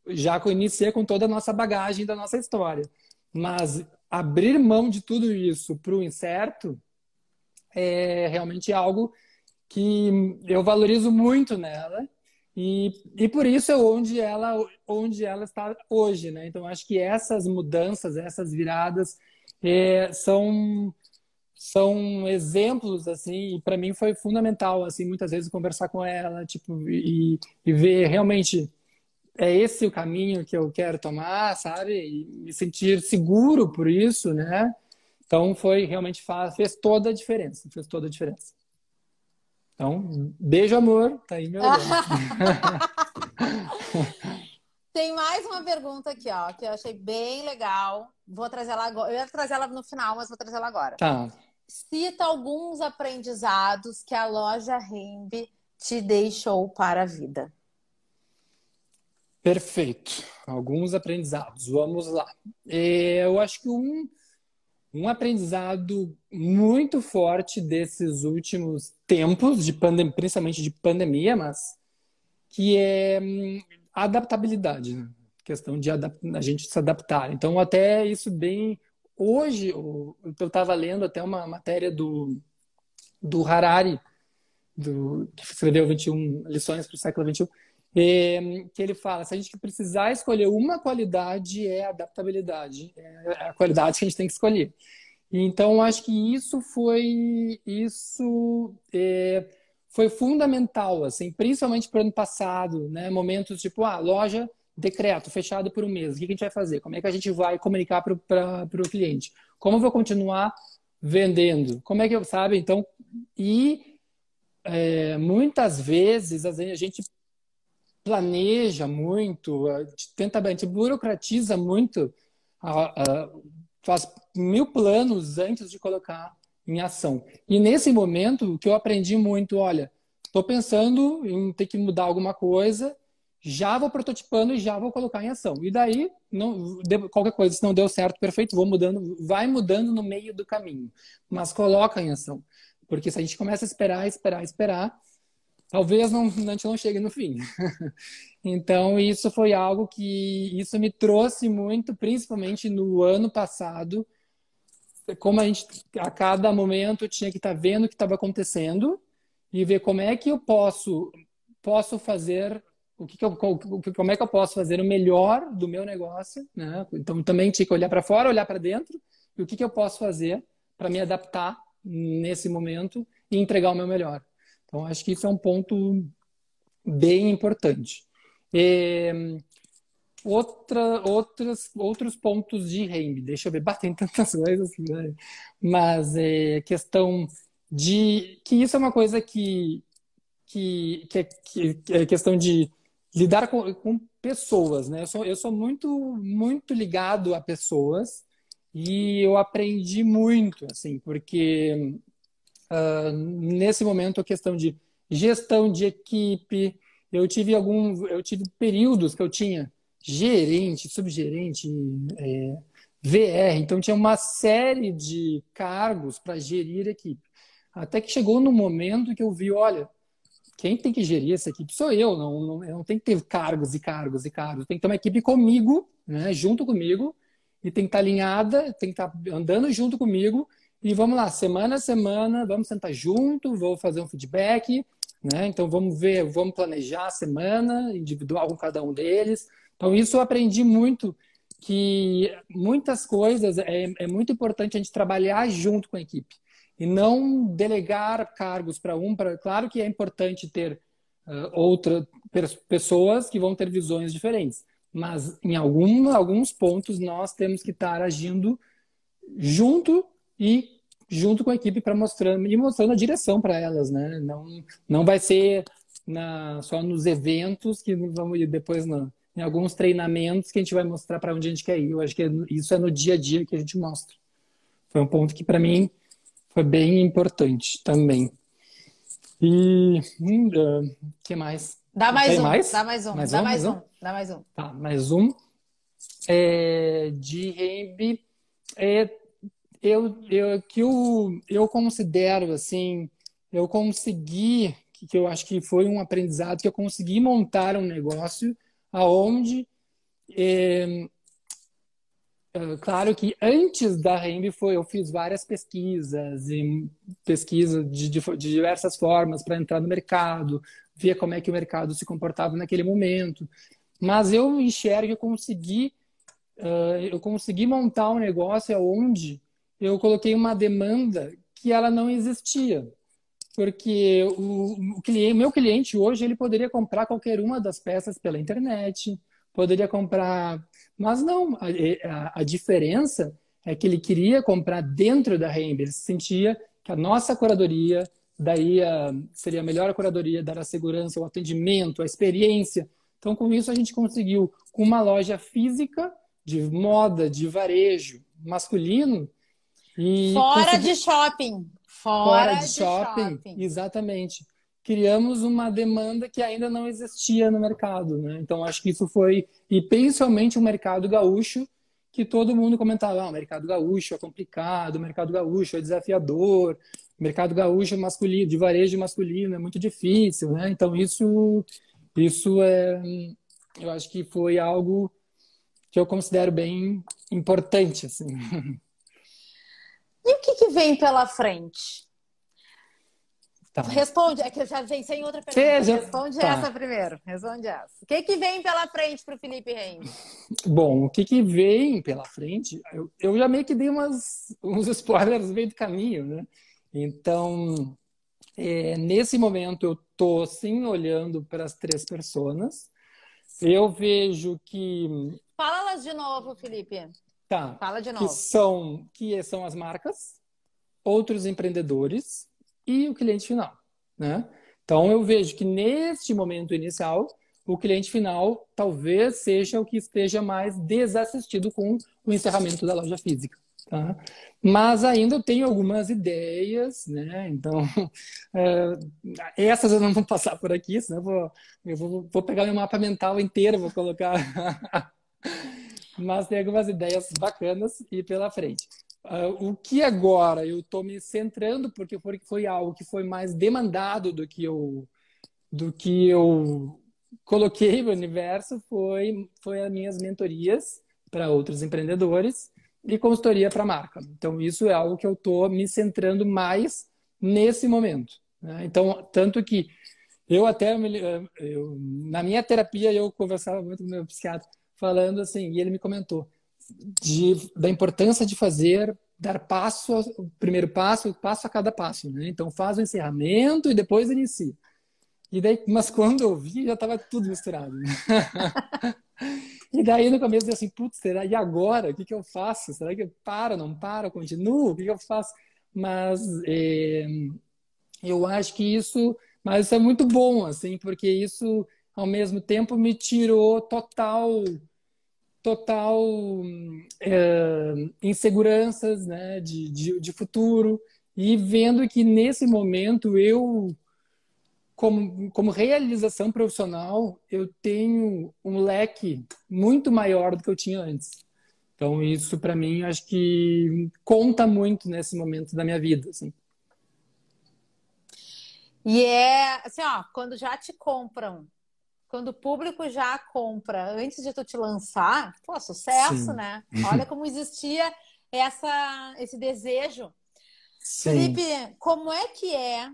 já iniciei com toda a nossa bagagem da nossa história. Mas abrir mão de tudo isso para o incerto é realmente algo que eu valorizo muito nela e, e por isso é onde ela onde ela está hoje, né? Então acho que essas mudanças, essas viradas é, são são exemplos assim e para mim foi fundamental assim muitas vezes conversar com ela tipo e, e ver realmente é esse o caminho que eu quero tomar, sabe? E me sentir seguro por isso, né? Então foi realmente fez toda a diferença, fez toda a diferença. Então, beijo amor, tá aí meu Tem mais uma pergunta aqui, ó, que eu achei bem legal. Vou trazer ela agora. Eu ia trazer ela no final, mas vou trazer ela agora. Tá. Cita alguns aprendizados que a loja Rembe te deixou para a vida. Perfeito. Alguns aprendizados. Vamos lá. É, eu acho que um, um aprendizado muito forte desses últimos tempos, de pandemia, principalmente de pandemia, mas que é hum, adaptabilidade, né? questão de a gente se adaptar. Então, até isso bem. Hoje, eu estava lendo até uma matéria do, do Harari, do, que escreveu 21 lições para o século 21, é, que ele fala: se a gente precisar escolher uma qualidade, é adaptabilidade, é a qualidade que a gente tem que escolher. Então, acho que isso foi isso é, foi fundamental, assim, principalmente para o ano passado, né? Momentos tipo, ah, loja decreto fechado por um mês, o que a gente vai fazer? Como é que a gente vai comunicar para o cliente? Como eu vou continuar vendendo? Como é que eu sabe? Então, e é, muitas vezes a gente planeja muito, tenta, a gente burocratiza muito, faz mil planos antes de colocar em ação. E nesse momento, o que eu aprendi muito, olha, estou pensando em ter que mudar alguma coisa, já vou prototipando e já vou colocar em ação. E daí, não, qualquer coisa, se não deu certo, perfeito, vou mudando, vai mudando no meio do caminho, mas coloca em ação. Porque se a gente começa a esperar, esperar, esperar, talvez não, a gente não chegue no fim. então, isso foi algo que isso me trouxe muito, principalmente no ano passado, como a gente a cada momento tinha que estar tá vendo o que estava acontecendo e ver como é que eu posso posso fazer o que, que eu, como é que eu posso fazer o melhor do meu negócio, né? Então também tinha que olhar para fora, olhar para dentro e o que, que eu posso fazer para me adaptar nesse momento e entregar o meu melhor. Então, acho que isso é um ponto bem importante. E, outra, outras, outros pontos de REMB, deixa eu ver, batem tantas coisas, né? mas é questão de que isso é uma coisa que, que, que, é, que é questão de lidar com, com pessoas, né? Eu sou, eu sou muito, muito ligado a pessoas e eu aprendi muito, assim, porque uh, nesse momento a questão de gestão de equipe, eu tive algum, eu tive períodos que eu tinha gerente, subgerente, é, VR, então tinha uma série de cargos para gerir equipe. Até que chegou no momento que eu vi, olha, quem tem que gerir essa equipe sou eu, não, não, eu não tenho que ter cargos e cargos e cargos, tem que ter uma equipe comigo, né, junto comigo, e tem que estar alinhada, tem que estar andando junto comigo. E vamos lá, semana a semana, vamos sentar junto, vou fazer um feedback, né? Então vamos ver, vamos planejar a semana individual com cada um deles. Então isso eu aprendi muito que muitas coisas é, é muito importante a gente trabalhar junto com a equipe e não delegar cargos para um. Pra, claro que é importante ter uh, outras pessoas que vão ter visões diferentes, mas em algum, alguns pontos nós temos que estar agindo junto e junto com a equipe para mostrar e mostrando a direção para elas, né? Não não vai ser na, só nos eventos que vamos ir depois no, em alguns treinamentos que a gente vai mostrar para onde a gente quer ir. Eu acho que é, isso é no dia a dia que a gente mostra. Foi um ponto que para mim foi bem importante também. E hum, uh, que mais? Dá mais um, mais? dá mais um, mais dá um, mais um, um, dá mais um. Tá, mais um. É, de Rembe, é, eu, eu, que eu, eu considero, assim, eu consegui, que eu acho que foi um aprendizado, que eu consegui montar um negócio aonde é, claro que antes da Rembe foi eu fiz várias pesquisas e pesquisa de, de, de diversas formas para entrar no mercado via como é que o mercado se comportava naquele momento. Mas eu enxergo eu consegui, uh, eu consegui montar um negócio onde eu coloquei uma demanda que ela não existia. Porque o, o cliente, meu cliente hoje ele poderia comprar qualquer uma das peças pela internet, poderia comprar. Mas não, a, a, a diferença é que ele queria comprar dentro da Rainbow. Ele sentia que a nossa curadoria daí a, seria a melhor curadoria, dar a segurança, o atendimento, a experiência. Então, com isso, a gente conseguiu, com uma loja física de moda, de varejo masculino. E Fora consegui... de shopping. Fora, Fora de, de shopping. shopping. Exatamente. Criamos uma demanda que ainda não existia no mercado. Né? Então, acho que isso foi. E principalmente o mercado gaúcho, que todo mundo comentava: ah, o mercado gaúcho é complicado, o mercado gaúcho é desafiador, mercado gaúcho masculino, de varejo masculino, é muito difícil, né? Então isso, isso é, eu acho que foi algo que eu considero bem importante, assim. E o que, que vem pela frente? Tá. Responde, é que eu já pensei em outra pergunta. Seja... Responde tá. essa primeiro. Responde essa. O que, que vem pela frente para o Felipe Reis? Bom, o que, que vem pela frente? Eu, eu já meio que dei umas, uns spoilers no meio do caminho, né? Então, é, nesse momento, eu estou sim olhando para as três pessoas. Eu vejo que. Fala-las de novo, Felipe. Tá. Fala de novo. Que são, que são as marcas, outros empreendedores e o cliente final, né? Então eu vejo que neste momento inicial o cliente final talvez seja o que esteja mais desassistido com o encerramento da loja física. Tá? Mas ainda eu tenho algumas ideias, né? Então, é, essas eu não vou passar por aqui, senão eu vou, eu vou, vou pegar meu mapa mental inteiro, vou colocar. Mas tem algumas ideias bacanas e pela frente. Uh, o que agora eu estou me centrando, porque foi, foi algo que foi mais demandado do que eu, do que eu coloquei no universo, foi, foi as minhas mentorias para outros empreendedores e consultoria para marca. Então, isso é algo que eu estou me centrando mais nesse momento. Né? Então, tanto que eu até, eu, na minha terapia, eu conversava muito com meu psiquiatra, falando assim, e ele me comentou, de, da importância de fazer, dar passo, o primeiro passo, passo a cada passo. Né? Então faz o encerramento e depois inicia. E daí, mas quando eu vi, já estava tudo misturado. Né? e daí no começo eu assim, putz, será? E agora? O que, que eu faço? Será que eu paro, não paro, continuo? O que, que eu faço? Mas é, eu acho que isso, mas isso é muito bom, assim, porque isso ao mesmo tempo me tirou total total é, inseguranças né, de, de, de, futuro e vendo que nesse momento eu como, como realização profissional eu tenho um leque muito maior do que eu tinha antes então isso para mim acho que conta muito nesse momento da minha vida assim. e é assim ó quando já te compram quando o público já compra antes de tu te lançar, pô, sucesso, Sim. né? Olha como existia essa, esse desejo. Sim. Felipe, como é que é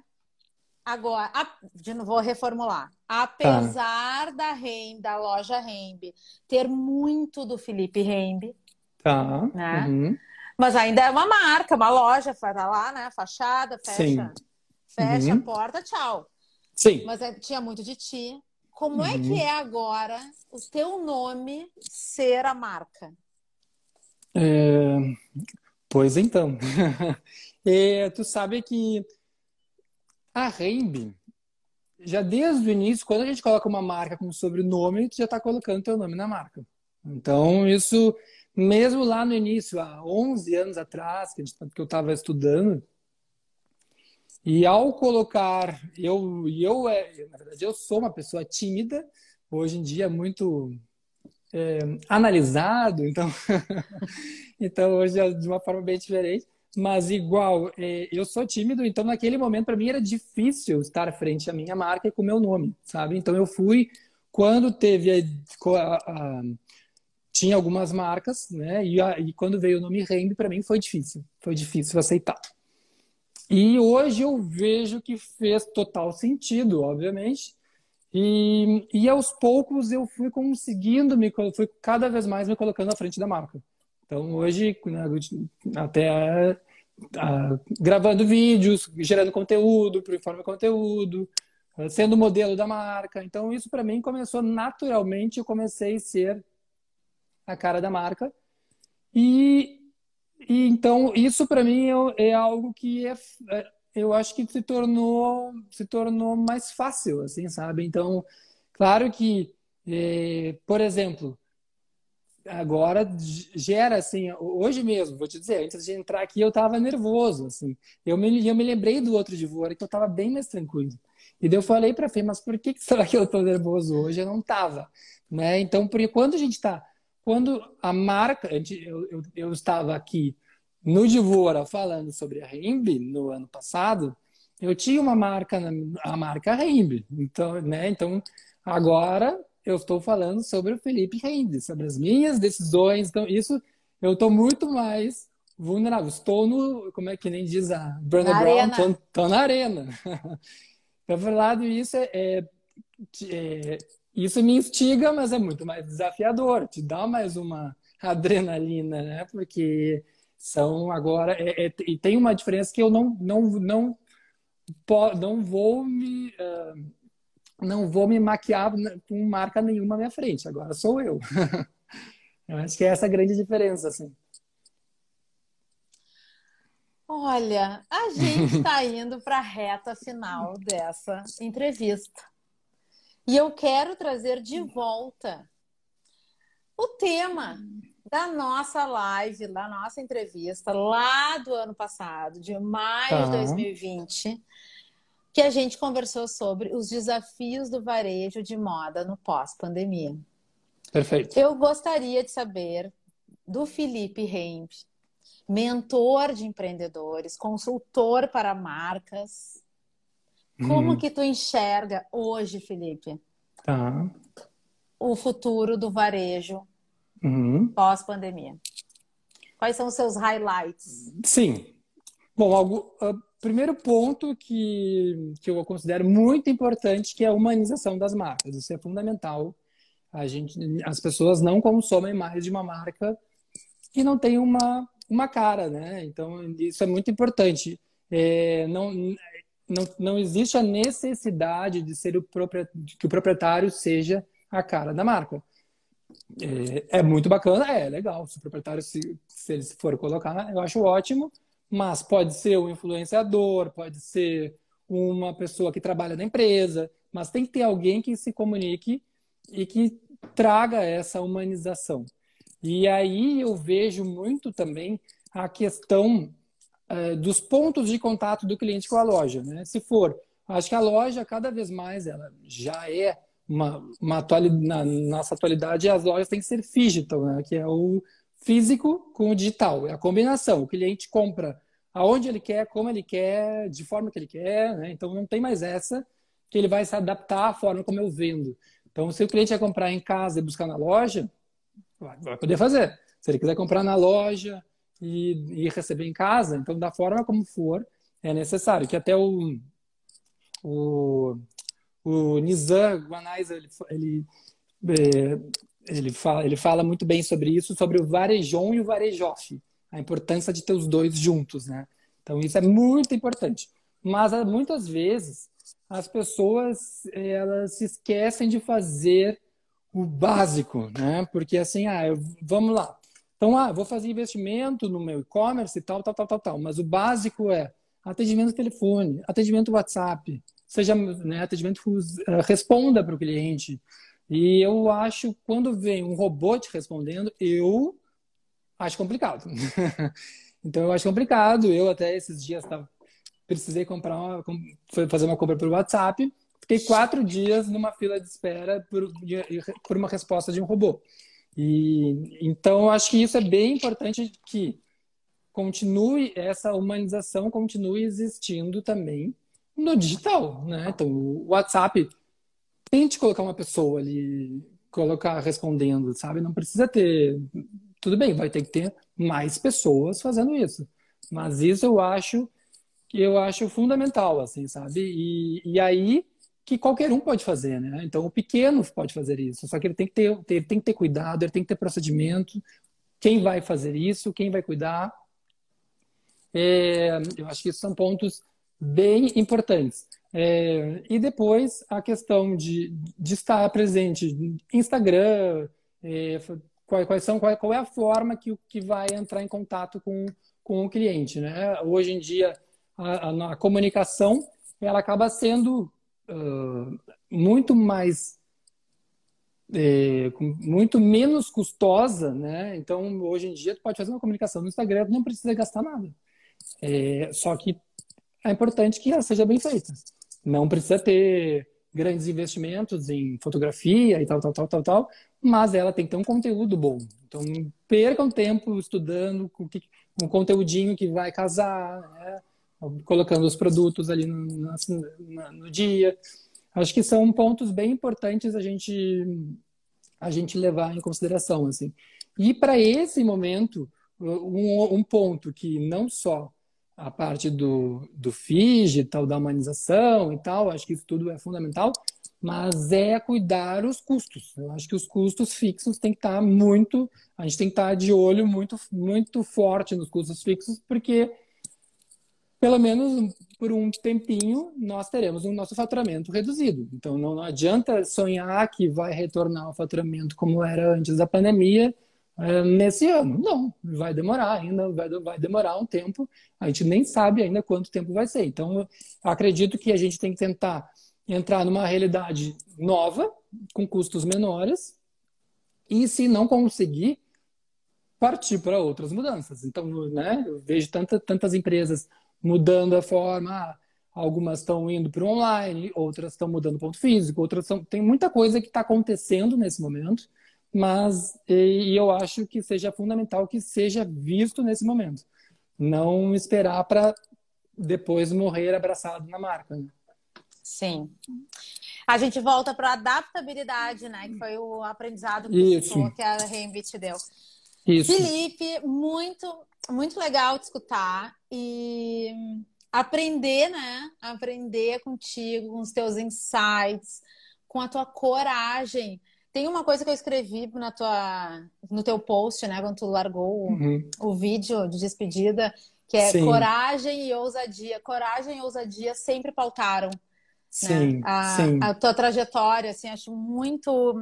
agora? A, de novo, vou reformular. Apesar tá. da Rembe, da loja Rembe, ter muito do Felipe Rembe, tá. né? Uhum. Mas ainda é uma marca, uma loja, tá lá, né? Fachada, fecha, Sim. fecha uhum. a porta, tchau. Sim. Mas é, tinha muito de ti. Como uhum. é que uhum. é agora o teu nome ser a marca? É... Pois então. é, tu sabe que a Rembe, já desde o início, quando a gente coloca uma marca com sobrenome, tu já está colocando teu nome na marca. Então, isso, mesmo lá no início, há 11 anos atrás, que, que eu estava estudando, e ao colocar, eu, eu é, na verdade, eu sou uma pessoa tímida, hoje em dia muito é, analisado, então, então hoje é de uma forma bem diferente, mas igual, é, eu sou tímido, então naquele momento para mim era difícil estar frente à minha marca e com o meu nome, sabe? Então eu fui, quando teve a, a, a tinha algumas marcas, né? E, e quando veio o nome Rembe, para mim foi difícil, foi difícil aceitar. E hoje eu vejo que fez total sentido, obviamente. E, e aos poucos eu fui conseguindo, me, fui cada vez mais me colocando à frente da marca. Então hoje, né, até a, gravando vídeos, gerando conteúdo, informe conteúdo, sendo modelo da marca. Então isso para mim começou naturalmente, eu comecei a ser a cara da marca. E e então isso para mim é, é, algo que é, é, eu acho que se tornou se tornou mais fácil, assim, sabe? Então, claro que, é, por exemplo, agora gera assim, hoje mesmo, vou te dizer, antes de entrar aqui eu estava nervoso, assim. Eu me, eu me lembrei do outro divórcio que eu estava bem mais tranquilo. E daí eu falei para Fê, mas por que, que será que eu estou nervoso hoje? Eu não estava, né? Então, porque quando a gente está quando a marca, eu, eu, eu estava aqui no Divora falando sobre a Rembe no ano passado, eu tinha uma marca, a marca Rembe. Então, né? Então, agora eu estou falando sobre o Felipe Rembe, sobre as minhas decisões. Então, isso eu estou muito mais vulnerável. Estou no, como é que nem diz a Brenda Brown, estou na arena. Então, por lado, isso é, é, é, isso me instiga, mas é muito mais desafiador, te dá mais uma adrenalina, né? Porque são agora é, é, e tem uma diferença que eu não não não não vou me uh, não vou me maquiar com marca nenhuma à minha frente. Agora sou eu. eu acho que é essa a grande diferença, assim. Olha, a gente está indo para a reta final dessa entrevista. E eu quero trazer de volta o tema da nossa live, da nossa entrevista lá do ano passado, de maio tá. de 2020, que a gente conversou sobre os desafios do varejo de moda no pós-pandemia. Perfeito. Eu gostaria de saber do Felipe Remp, mentor de empreendedores, consultor para marcas. Como uhum. que tu enxerga hoje, Felipe? Tá. O futuro do varejo uhum. pós-pandemia. Quais são os seus highlights? Sim. Bom, algo, uh, primeiro ponto que, que eu considero muito importante que é a humanização das marcas. Isso é fundamental. A gente, as pessoas não consomem mais de uma marca que não tem uma, uma cara, né? Então, isso é muito importante. É, não, não, não existe a necessidade de ser o que o proprietário seja a cara da marca. É, é, muito bacana, é legal. Se o proprietário, se, se ele for colocar, eu acho ótimo. Mas pode ser um influenciador, pode ser uma pessoa que trabalha na empresa, mas tem que ter alguém que se comunique e que traga essa humanização. E aí eu vejo muito também a questão uh, dos pontos de contato do cliente com a loja. Né? Se for, acho que a loja cada vez mais ela já é uma, uma atualidade, na nossa atualidade, as lojas têm que ser digital, né? que é o físico com o digital, é a combinação. O cliente compra aonde ele quer, como ele quer, de forma que ele quer, né? então não tem mais essa que ele vai se adaptar à forma como eu vendo. Então, se o cliente quer comprar em casa e buscar na loja, vai poder fazer. Se ele quiser comprar na loja e, e receber em casa, então da forma como for, é necessário. Que até o, o o Nizam Guanais, ele, ele, é, ele, fala, ele fala muito bem sobre isso, sobre o varejon e o varejof, a importância de ter os dois juntos, né? Então, isso é muito importante. Mas, muitas vezes, as pessoas elas se esquecem de fazer o básico, né? Porque, assim, ah, eu, vamos lá. Então, ah, vou fazer investimento no meu e-commerce e tal, tal, tal, tal, tal. Mas o básico é atendimento telefone, atendimento WhatsApp, seja né, atendimento uh, responda para o cliente. E eu acho, quando vem um robô te respondendo, eu acho complicado. então eu acho complicado. Eu até esses dias tava, precisei comprar uma, fazer uma compra pelo WhatsApp. Fiquei quatro dias numa fila de espera por, por uma resposta de um robô. E então eu acho que isso é bem importante que continue essa humanização continue existindo também no digital, né? Então, o WhatsApp tente colocar uma pessoa ali, colocar respondendo, sabe? Não precisa ter. Tudo bem, vai ter que ter mais pessoas fazendo isso. Mas isso eu acho que eu acho fundamental, assim, sabe? E, e aí que qualquer um pode fazer, né? Então o pequeno pode fazer isso, só que ele tem que ter, tem que ter cuidado, ele tem que ter procedimento. Quem vai fazer isso? Quem vai cuidar? É, eu acho que esses são pontos bem importantes. É, e depois a questão de, de estar presente Instagram, é, quais, quais, são, qual, qual, é a forma que, que vai entrar em contato com, com o cliente. Né? Hoje em dia, a, a, a comunicação ela acaba sendo muito mais é, muito menos custosa, né? Então, hoje em dia, tu pode fazer uma comunicação no Instagram, não precisa gastar nada. É, só que é importante que ela seja bem feita. Não precisa ter grandes investimentos em fotografia e tal, tal, tal, tal, tal, mas ela tem que ter um conteúdo bom. Então, percam tempo estudando um conteúdinho que vai casar, né? Colocando os produtos ali no, no, no, dia. Acho que são pontos bem importantes a gente a gente levar em consideração assim. E para esse momento, um, um ponto que não só a parte do, do FIG, tal, da humanização e tal, acho que isso tudo é fundamental, mas é cuidar os custos. Eu acho que os custos fixos tem que estar muito, a gente tem que estar de olho muito, muito forte nos custos fixos, porque pelo menos por um tempinho nós teremos o nosso faturamento reduzido. Então não, adianta sonhar que vai retornar o faturamento como era antes da pandemia é, nesse ano. Não, vai demorar ainda, vai, vai demorar um tempo. A gente nem sabe ainda quanto tempo vai ser. Então, acredito que a gente tem que tentar entrar numa realidade nova, com custos menores, e se não conseguir, partir para outras mudanças. Então, né, eu vejo tanta, tantas empresas mudando a forma, ah, algumas estão indo para o online, outras estão mudando o ponto físico, outras são... tem muita coisa que está acontecendo nesse momento mas e, eu acho que seja fundamental que seja visto nesse momento. Não esperar para depois morrer abraçado na marca. Né? Sim. A gente volta para a adaptabilidade, né? Que foi o aprendizado que, que a Reinvit deu. Isso. Felipe, muito, muito legal te escutar e aprender, né? Aprender contigo, com os teus insights, com a tua coragem tem uma coisa que eu escrevi na tua, no teu post, né, quando tu largou uhum. o, o vídeo de despedida, que é Sim. coragem e ousadia. Coragem e ousadia sempre pautaram né, sim, né? a, sim. a tua trajetória, assim, acho muito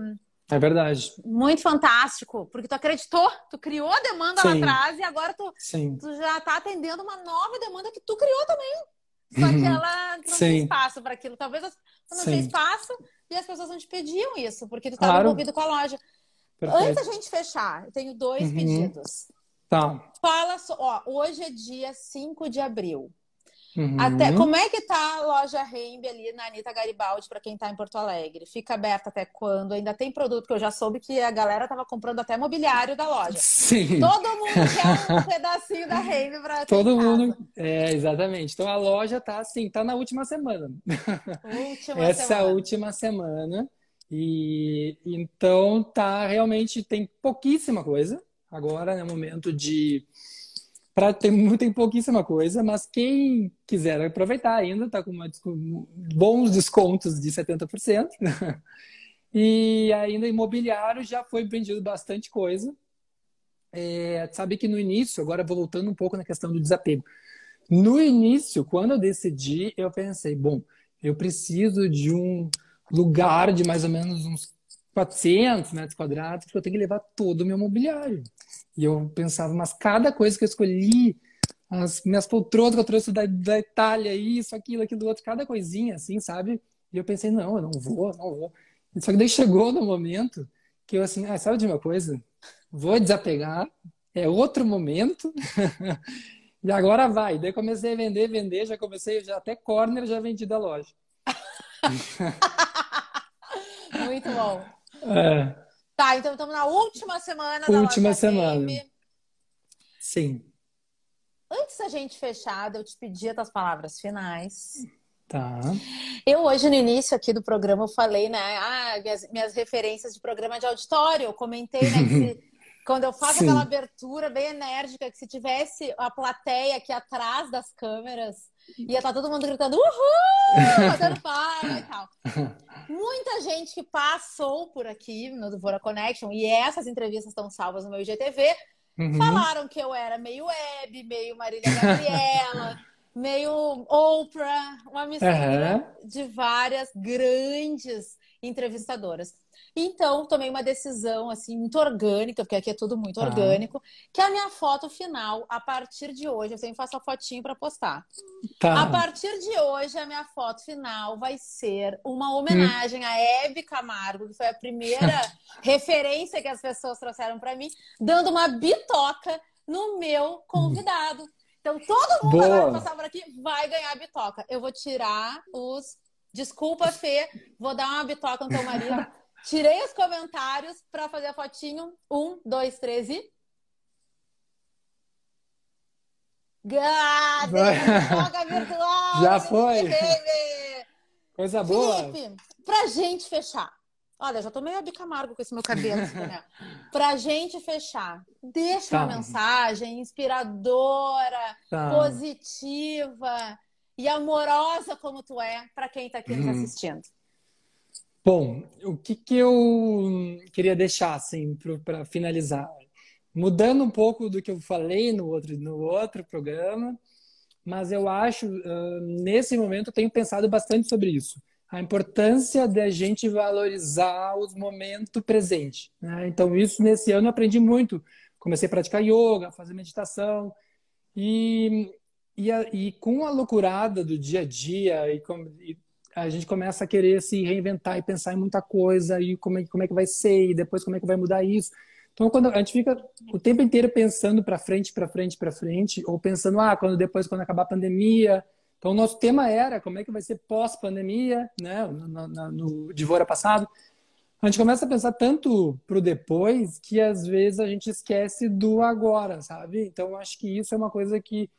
é verdade. Muito fantástico, porque tu acreditou, tu criou a demanda Sim. lá atrás e agora tu, tu já está atendendo uma nova demanda que tu criou também. Só que uhum. ela não Sim. tem espaço para aquilo. Talvez não tem espaço, e as pessoas não te pediam isso, porque tu estava claro. envolvido com a loja. Perfeito. Antes da gente fechar, eu tenho dois uhum. pedidos. Tá. Fala só, ó, hoje é dia 5 de abril. Uhum. Até, como é que tá a loja Rembe ali na Anitta Garibaldi para quem tá em Porto Alegre? Fica aberta até quando? Ainda tem produto que eu já soube que a galera tava comprando até mobiliário da loja. Sim. Todo mundo quer um pedacinho da Rembe para Todo mundo. É, exatamente. Então a loja tá assim, tá na última semana. Última Essa semana. última semana. E então tá realmente tem pouquíssima coisa agora, no né, momento de para ter tem pouquíssima coisa, mas quem quiser aproveitar ainda está com uma, bons descontos de 70%. e ainda imobiliário já foi vendido bastante coisa. É, sabe que no início, agora voltando um pouco na questão do desapego. No início, quando eu decidi, eu pensei, bom, eu preciso de um lugar de mais ou menos uns 400 metros quadrados, porque eu tenho que levar todo o meu mobiliário. E eu pensava, mas cada coisa que eu escolhi, as minhas poltronas que eu trouxe da, da Itália, isso, aquilo, aquilo outro, cada coisinha assim, sabe? E eu pensei, não, eu não vou, não vou. Só que daí chegou no momento que eu assim, ah, sabe de uma coisa? Vou desapegar, é outro momento. e agora vai. Daí comecei a vender, vender, já comecei, já até corner já vendi da loja. Muito bom. É. Tá, então estamos na última semana da Última semana. Sim. Antes da gente fechar, eu te pedir as palavras finais. Tá. Eu hoje, no início aqui do programa, eu falei, né? Ah, minhas, minhas referências de programa de auditório. Eu comentei, né? Quando eu faço Sim. aquela abertura bem enérgica, que se tivesse a plateia aqui atrás das câmeras, ia estar tá todo mundo gritando uhul, fazendo palma e tal. Muita gente que passou por aqui no Duvora Connection, e essas entrevistas estão salvas no meu IGTV, uhum. falaram que eu era meio web, meio Marília Gabriela, meio Oprah, uma mistura uhum. de várias grandes entrevistadoras. Então, tomei uma decisão, assim, muito orgânica, porque aqui é tudo muito tá. orgânico, que a minha foto final, a partir de hoje, eu sempre faço a fotinho para postar. Tá. A partir de hoje, a minha foto final vai ser uma homenagem hum. a Hebe Camargo, que foi a primeira referência que as pessoas trouxeram para mim, dando uma bitoca no meu convidado. Então, todo mundo Boa. que passar por aqui vai ganhar bitoca. Eu vou tirar os. Desculpa, Fê, vou dar uma bitoca no teu marido. Tirei os comentários para fazer a fotinho. Um, dois, três e. Joga virtual! Já foi! Coisa boa! Felipe, pra gente fechar, Olha, já tô meio abicamargo com esse meu cabelo, né? Pra gente fechar, deixa tá. uma mensagem inspiradora, tá. positiva e amorosa como tu é para quem tá aqui nos uhum. assistindo. Bom, o que, que eu queria deixar assim para finalizar? Mudando um pouco do que eu falei no outro, no outro programa, mas eu acho, uh, nesse momento, eu tenho pensado bastante sobre isso a importância da gente valorizar os momentos presentes. Né? Então, isso nesse ano eu aprendi muito. Comecei a praticar yoga, fazer meditação. E, e, a, e com a loucurada do dia a dia, e, com, e, a gente começa a querer se reinventar e pensar em muita coisa, e como é, como é que vai ser, e depois como é que vai mudar isso. Então, quando a gente fica o tempo inteiro pensando para frente, para frente, para frente, ou pensando, ah, quando depois, quando acabar a pandemia, então, o nosso tema era como é que vai ser pós-pandemia, né, no, no, no passado. A gente começa a pensar tanto para o depois que às vezes a gente esquece do agora, sabe? Então, acho que isso é uma coisa que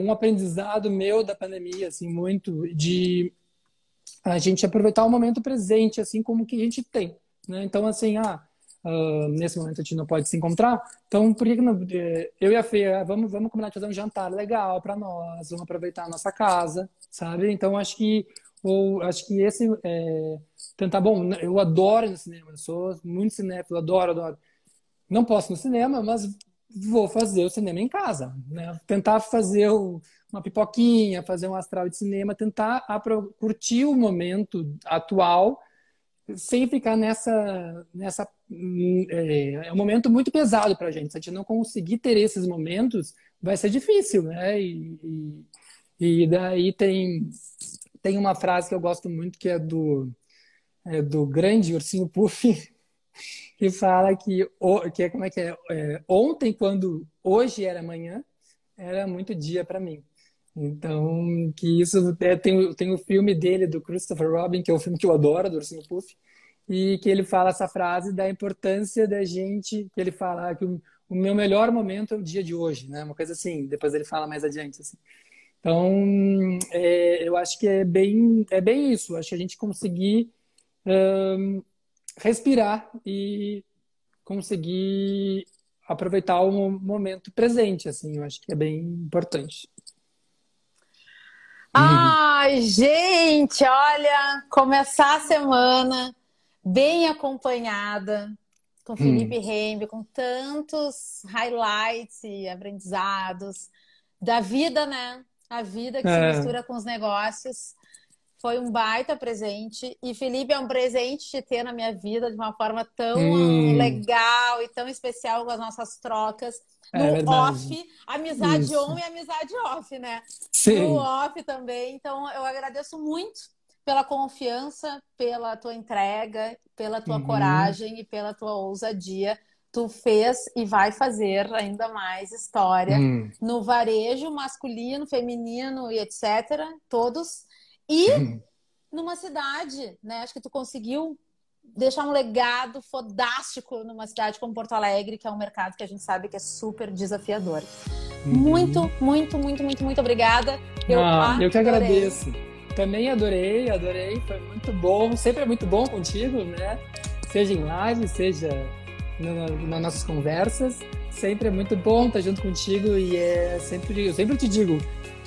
um aprendizado meu da pandemia, assim, muito de a gente aproveitar o momento presente, assim como que a gente tem, né? Então, assim, ah, Uh, nesse momento a gente não pode se encontrar. Então, por que, não, eh, eu e a Fê, ah, vamos, vamos combinar de fazer um jantar legal para nós, vamos aproveitar a nossa casa, sabe? Então, acho que ou acho que esse é, tentar bom né, eu adoro no cinema eu sou muito cinéfilo adoro adoro não posso no cinema mas vou fazer o cinema em casa né tentar fazer uma pipoquinha fazer um astral de cinema tentar curtir o momento atual sem ficar nessa nessa é, é um momento muito pesado para a gente. Se a gente não conseguir ter esses momentos, vai ser difícil, né? E, e, e, daí tem, tem uma frase que eu gosto muito que é do, é do grande ursinho Puff, que fala que, que é, como é que é, é ontem, quando hoje era amanhã, era muito dia para mim. Então, que isso é, tem, tem o filme dele, do Christopher Robin, que é o filme que eu adoro, do Ursinho Puff, e que ele fala essa frase da importância da gente, que ele fala que o, o meu melhor momento é o dia de hoje, né? Uma coisa assim, depois ele fala mais adiante, assim. Então, é, eu acho que é bem, é bem isso. Acho que a gente conseguir um, respirar e conseguir aproveitar o momento presente, assim. Eu acho que é bem importante. Ai, gente, olha, começar a semana bem acompanhada com Felipe hum. com tantos highlights e aprendizados da vida, né? A vida que é. se mistura com os negócios. Foi um baita presente. E Felipe é um presente de ter na minha vida de uma forma tão hum. legal e tão especial com as nossas trocas. É no é off, amizade Isso. on e amizade off, né? Sim. No off também. Então, eu agradeço muito pela confiança, pela tua entrega, pela tua uhum. coragem e pela tua ousadia. Tu fez e vai fazer ainda mais história uhum. no varejo masculino, feminino e etc. Todos. E numa cidade, né? Acho que tu conseguiu deixar um legado fodástico numa cidade como Porto Alegre, que é um mercado que a gente sabe que é super desafiador. Uhum. Muito, muito, muito, muito, muito obrigada. Eu, ah, eu que agradeço. Também adorei, adorei, foi muito bom. Sempre é muito bom contigo, né? Seja em live, seja no, nas nossas conversas. Sempre é muito bom estar junto contigo e é sempre, eu sempre te digo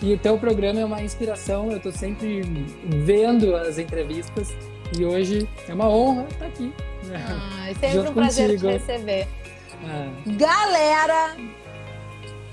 que o teu programa é uma inspiração. Eu estou sempre vendo as entrevistas e hoje é uma honra estar aqui. Ah, é sempre um prazer contigo. te receber. Ah. Galera,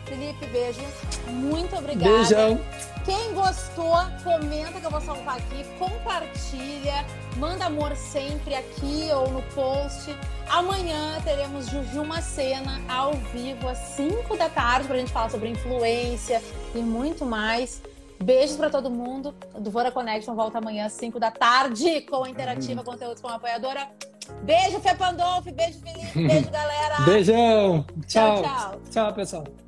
Felipe, beijo. Muito obrigada. Beijão. Quem gostou, comenta que eu vou salvar aqui, compartilha, manda amor sempre aqui ou no post. Amanhã teremos Juju Macena ao vivo às 5 da tarde para a gente falar sobre influência e muito mais. Beijos para todo mundo. Do Vora Connection volta amanhã às 5 da tarde com a Interativa Conteúdos com a Apoiadora. Beijo, Fê Pandolfi. Beijo, Felipe. Beijo, galera. Beijão. Tchau, tchau. Tchau, tchau pessoal.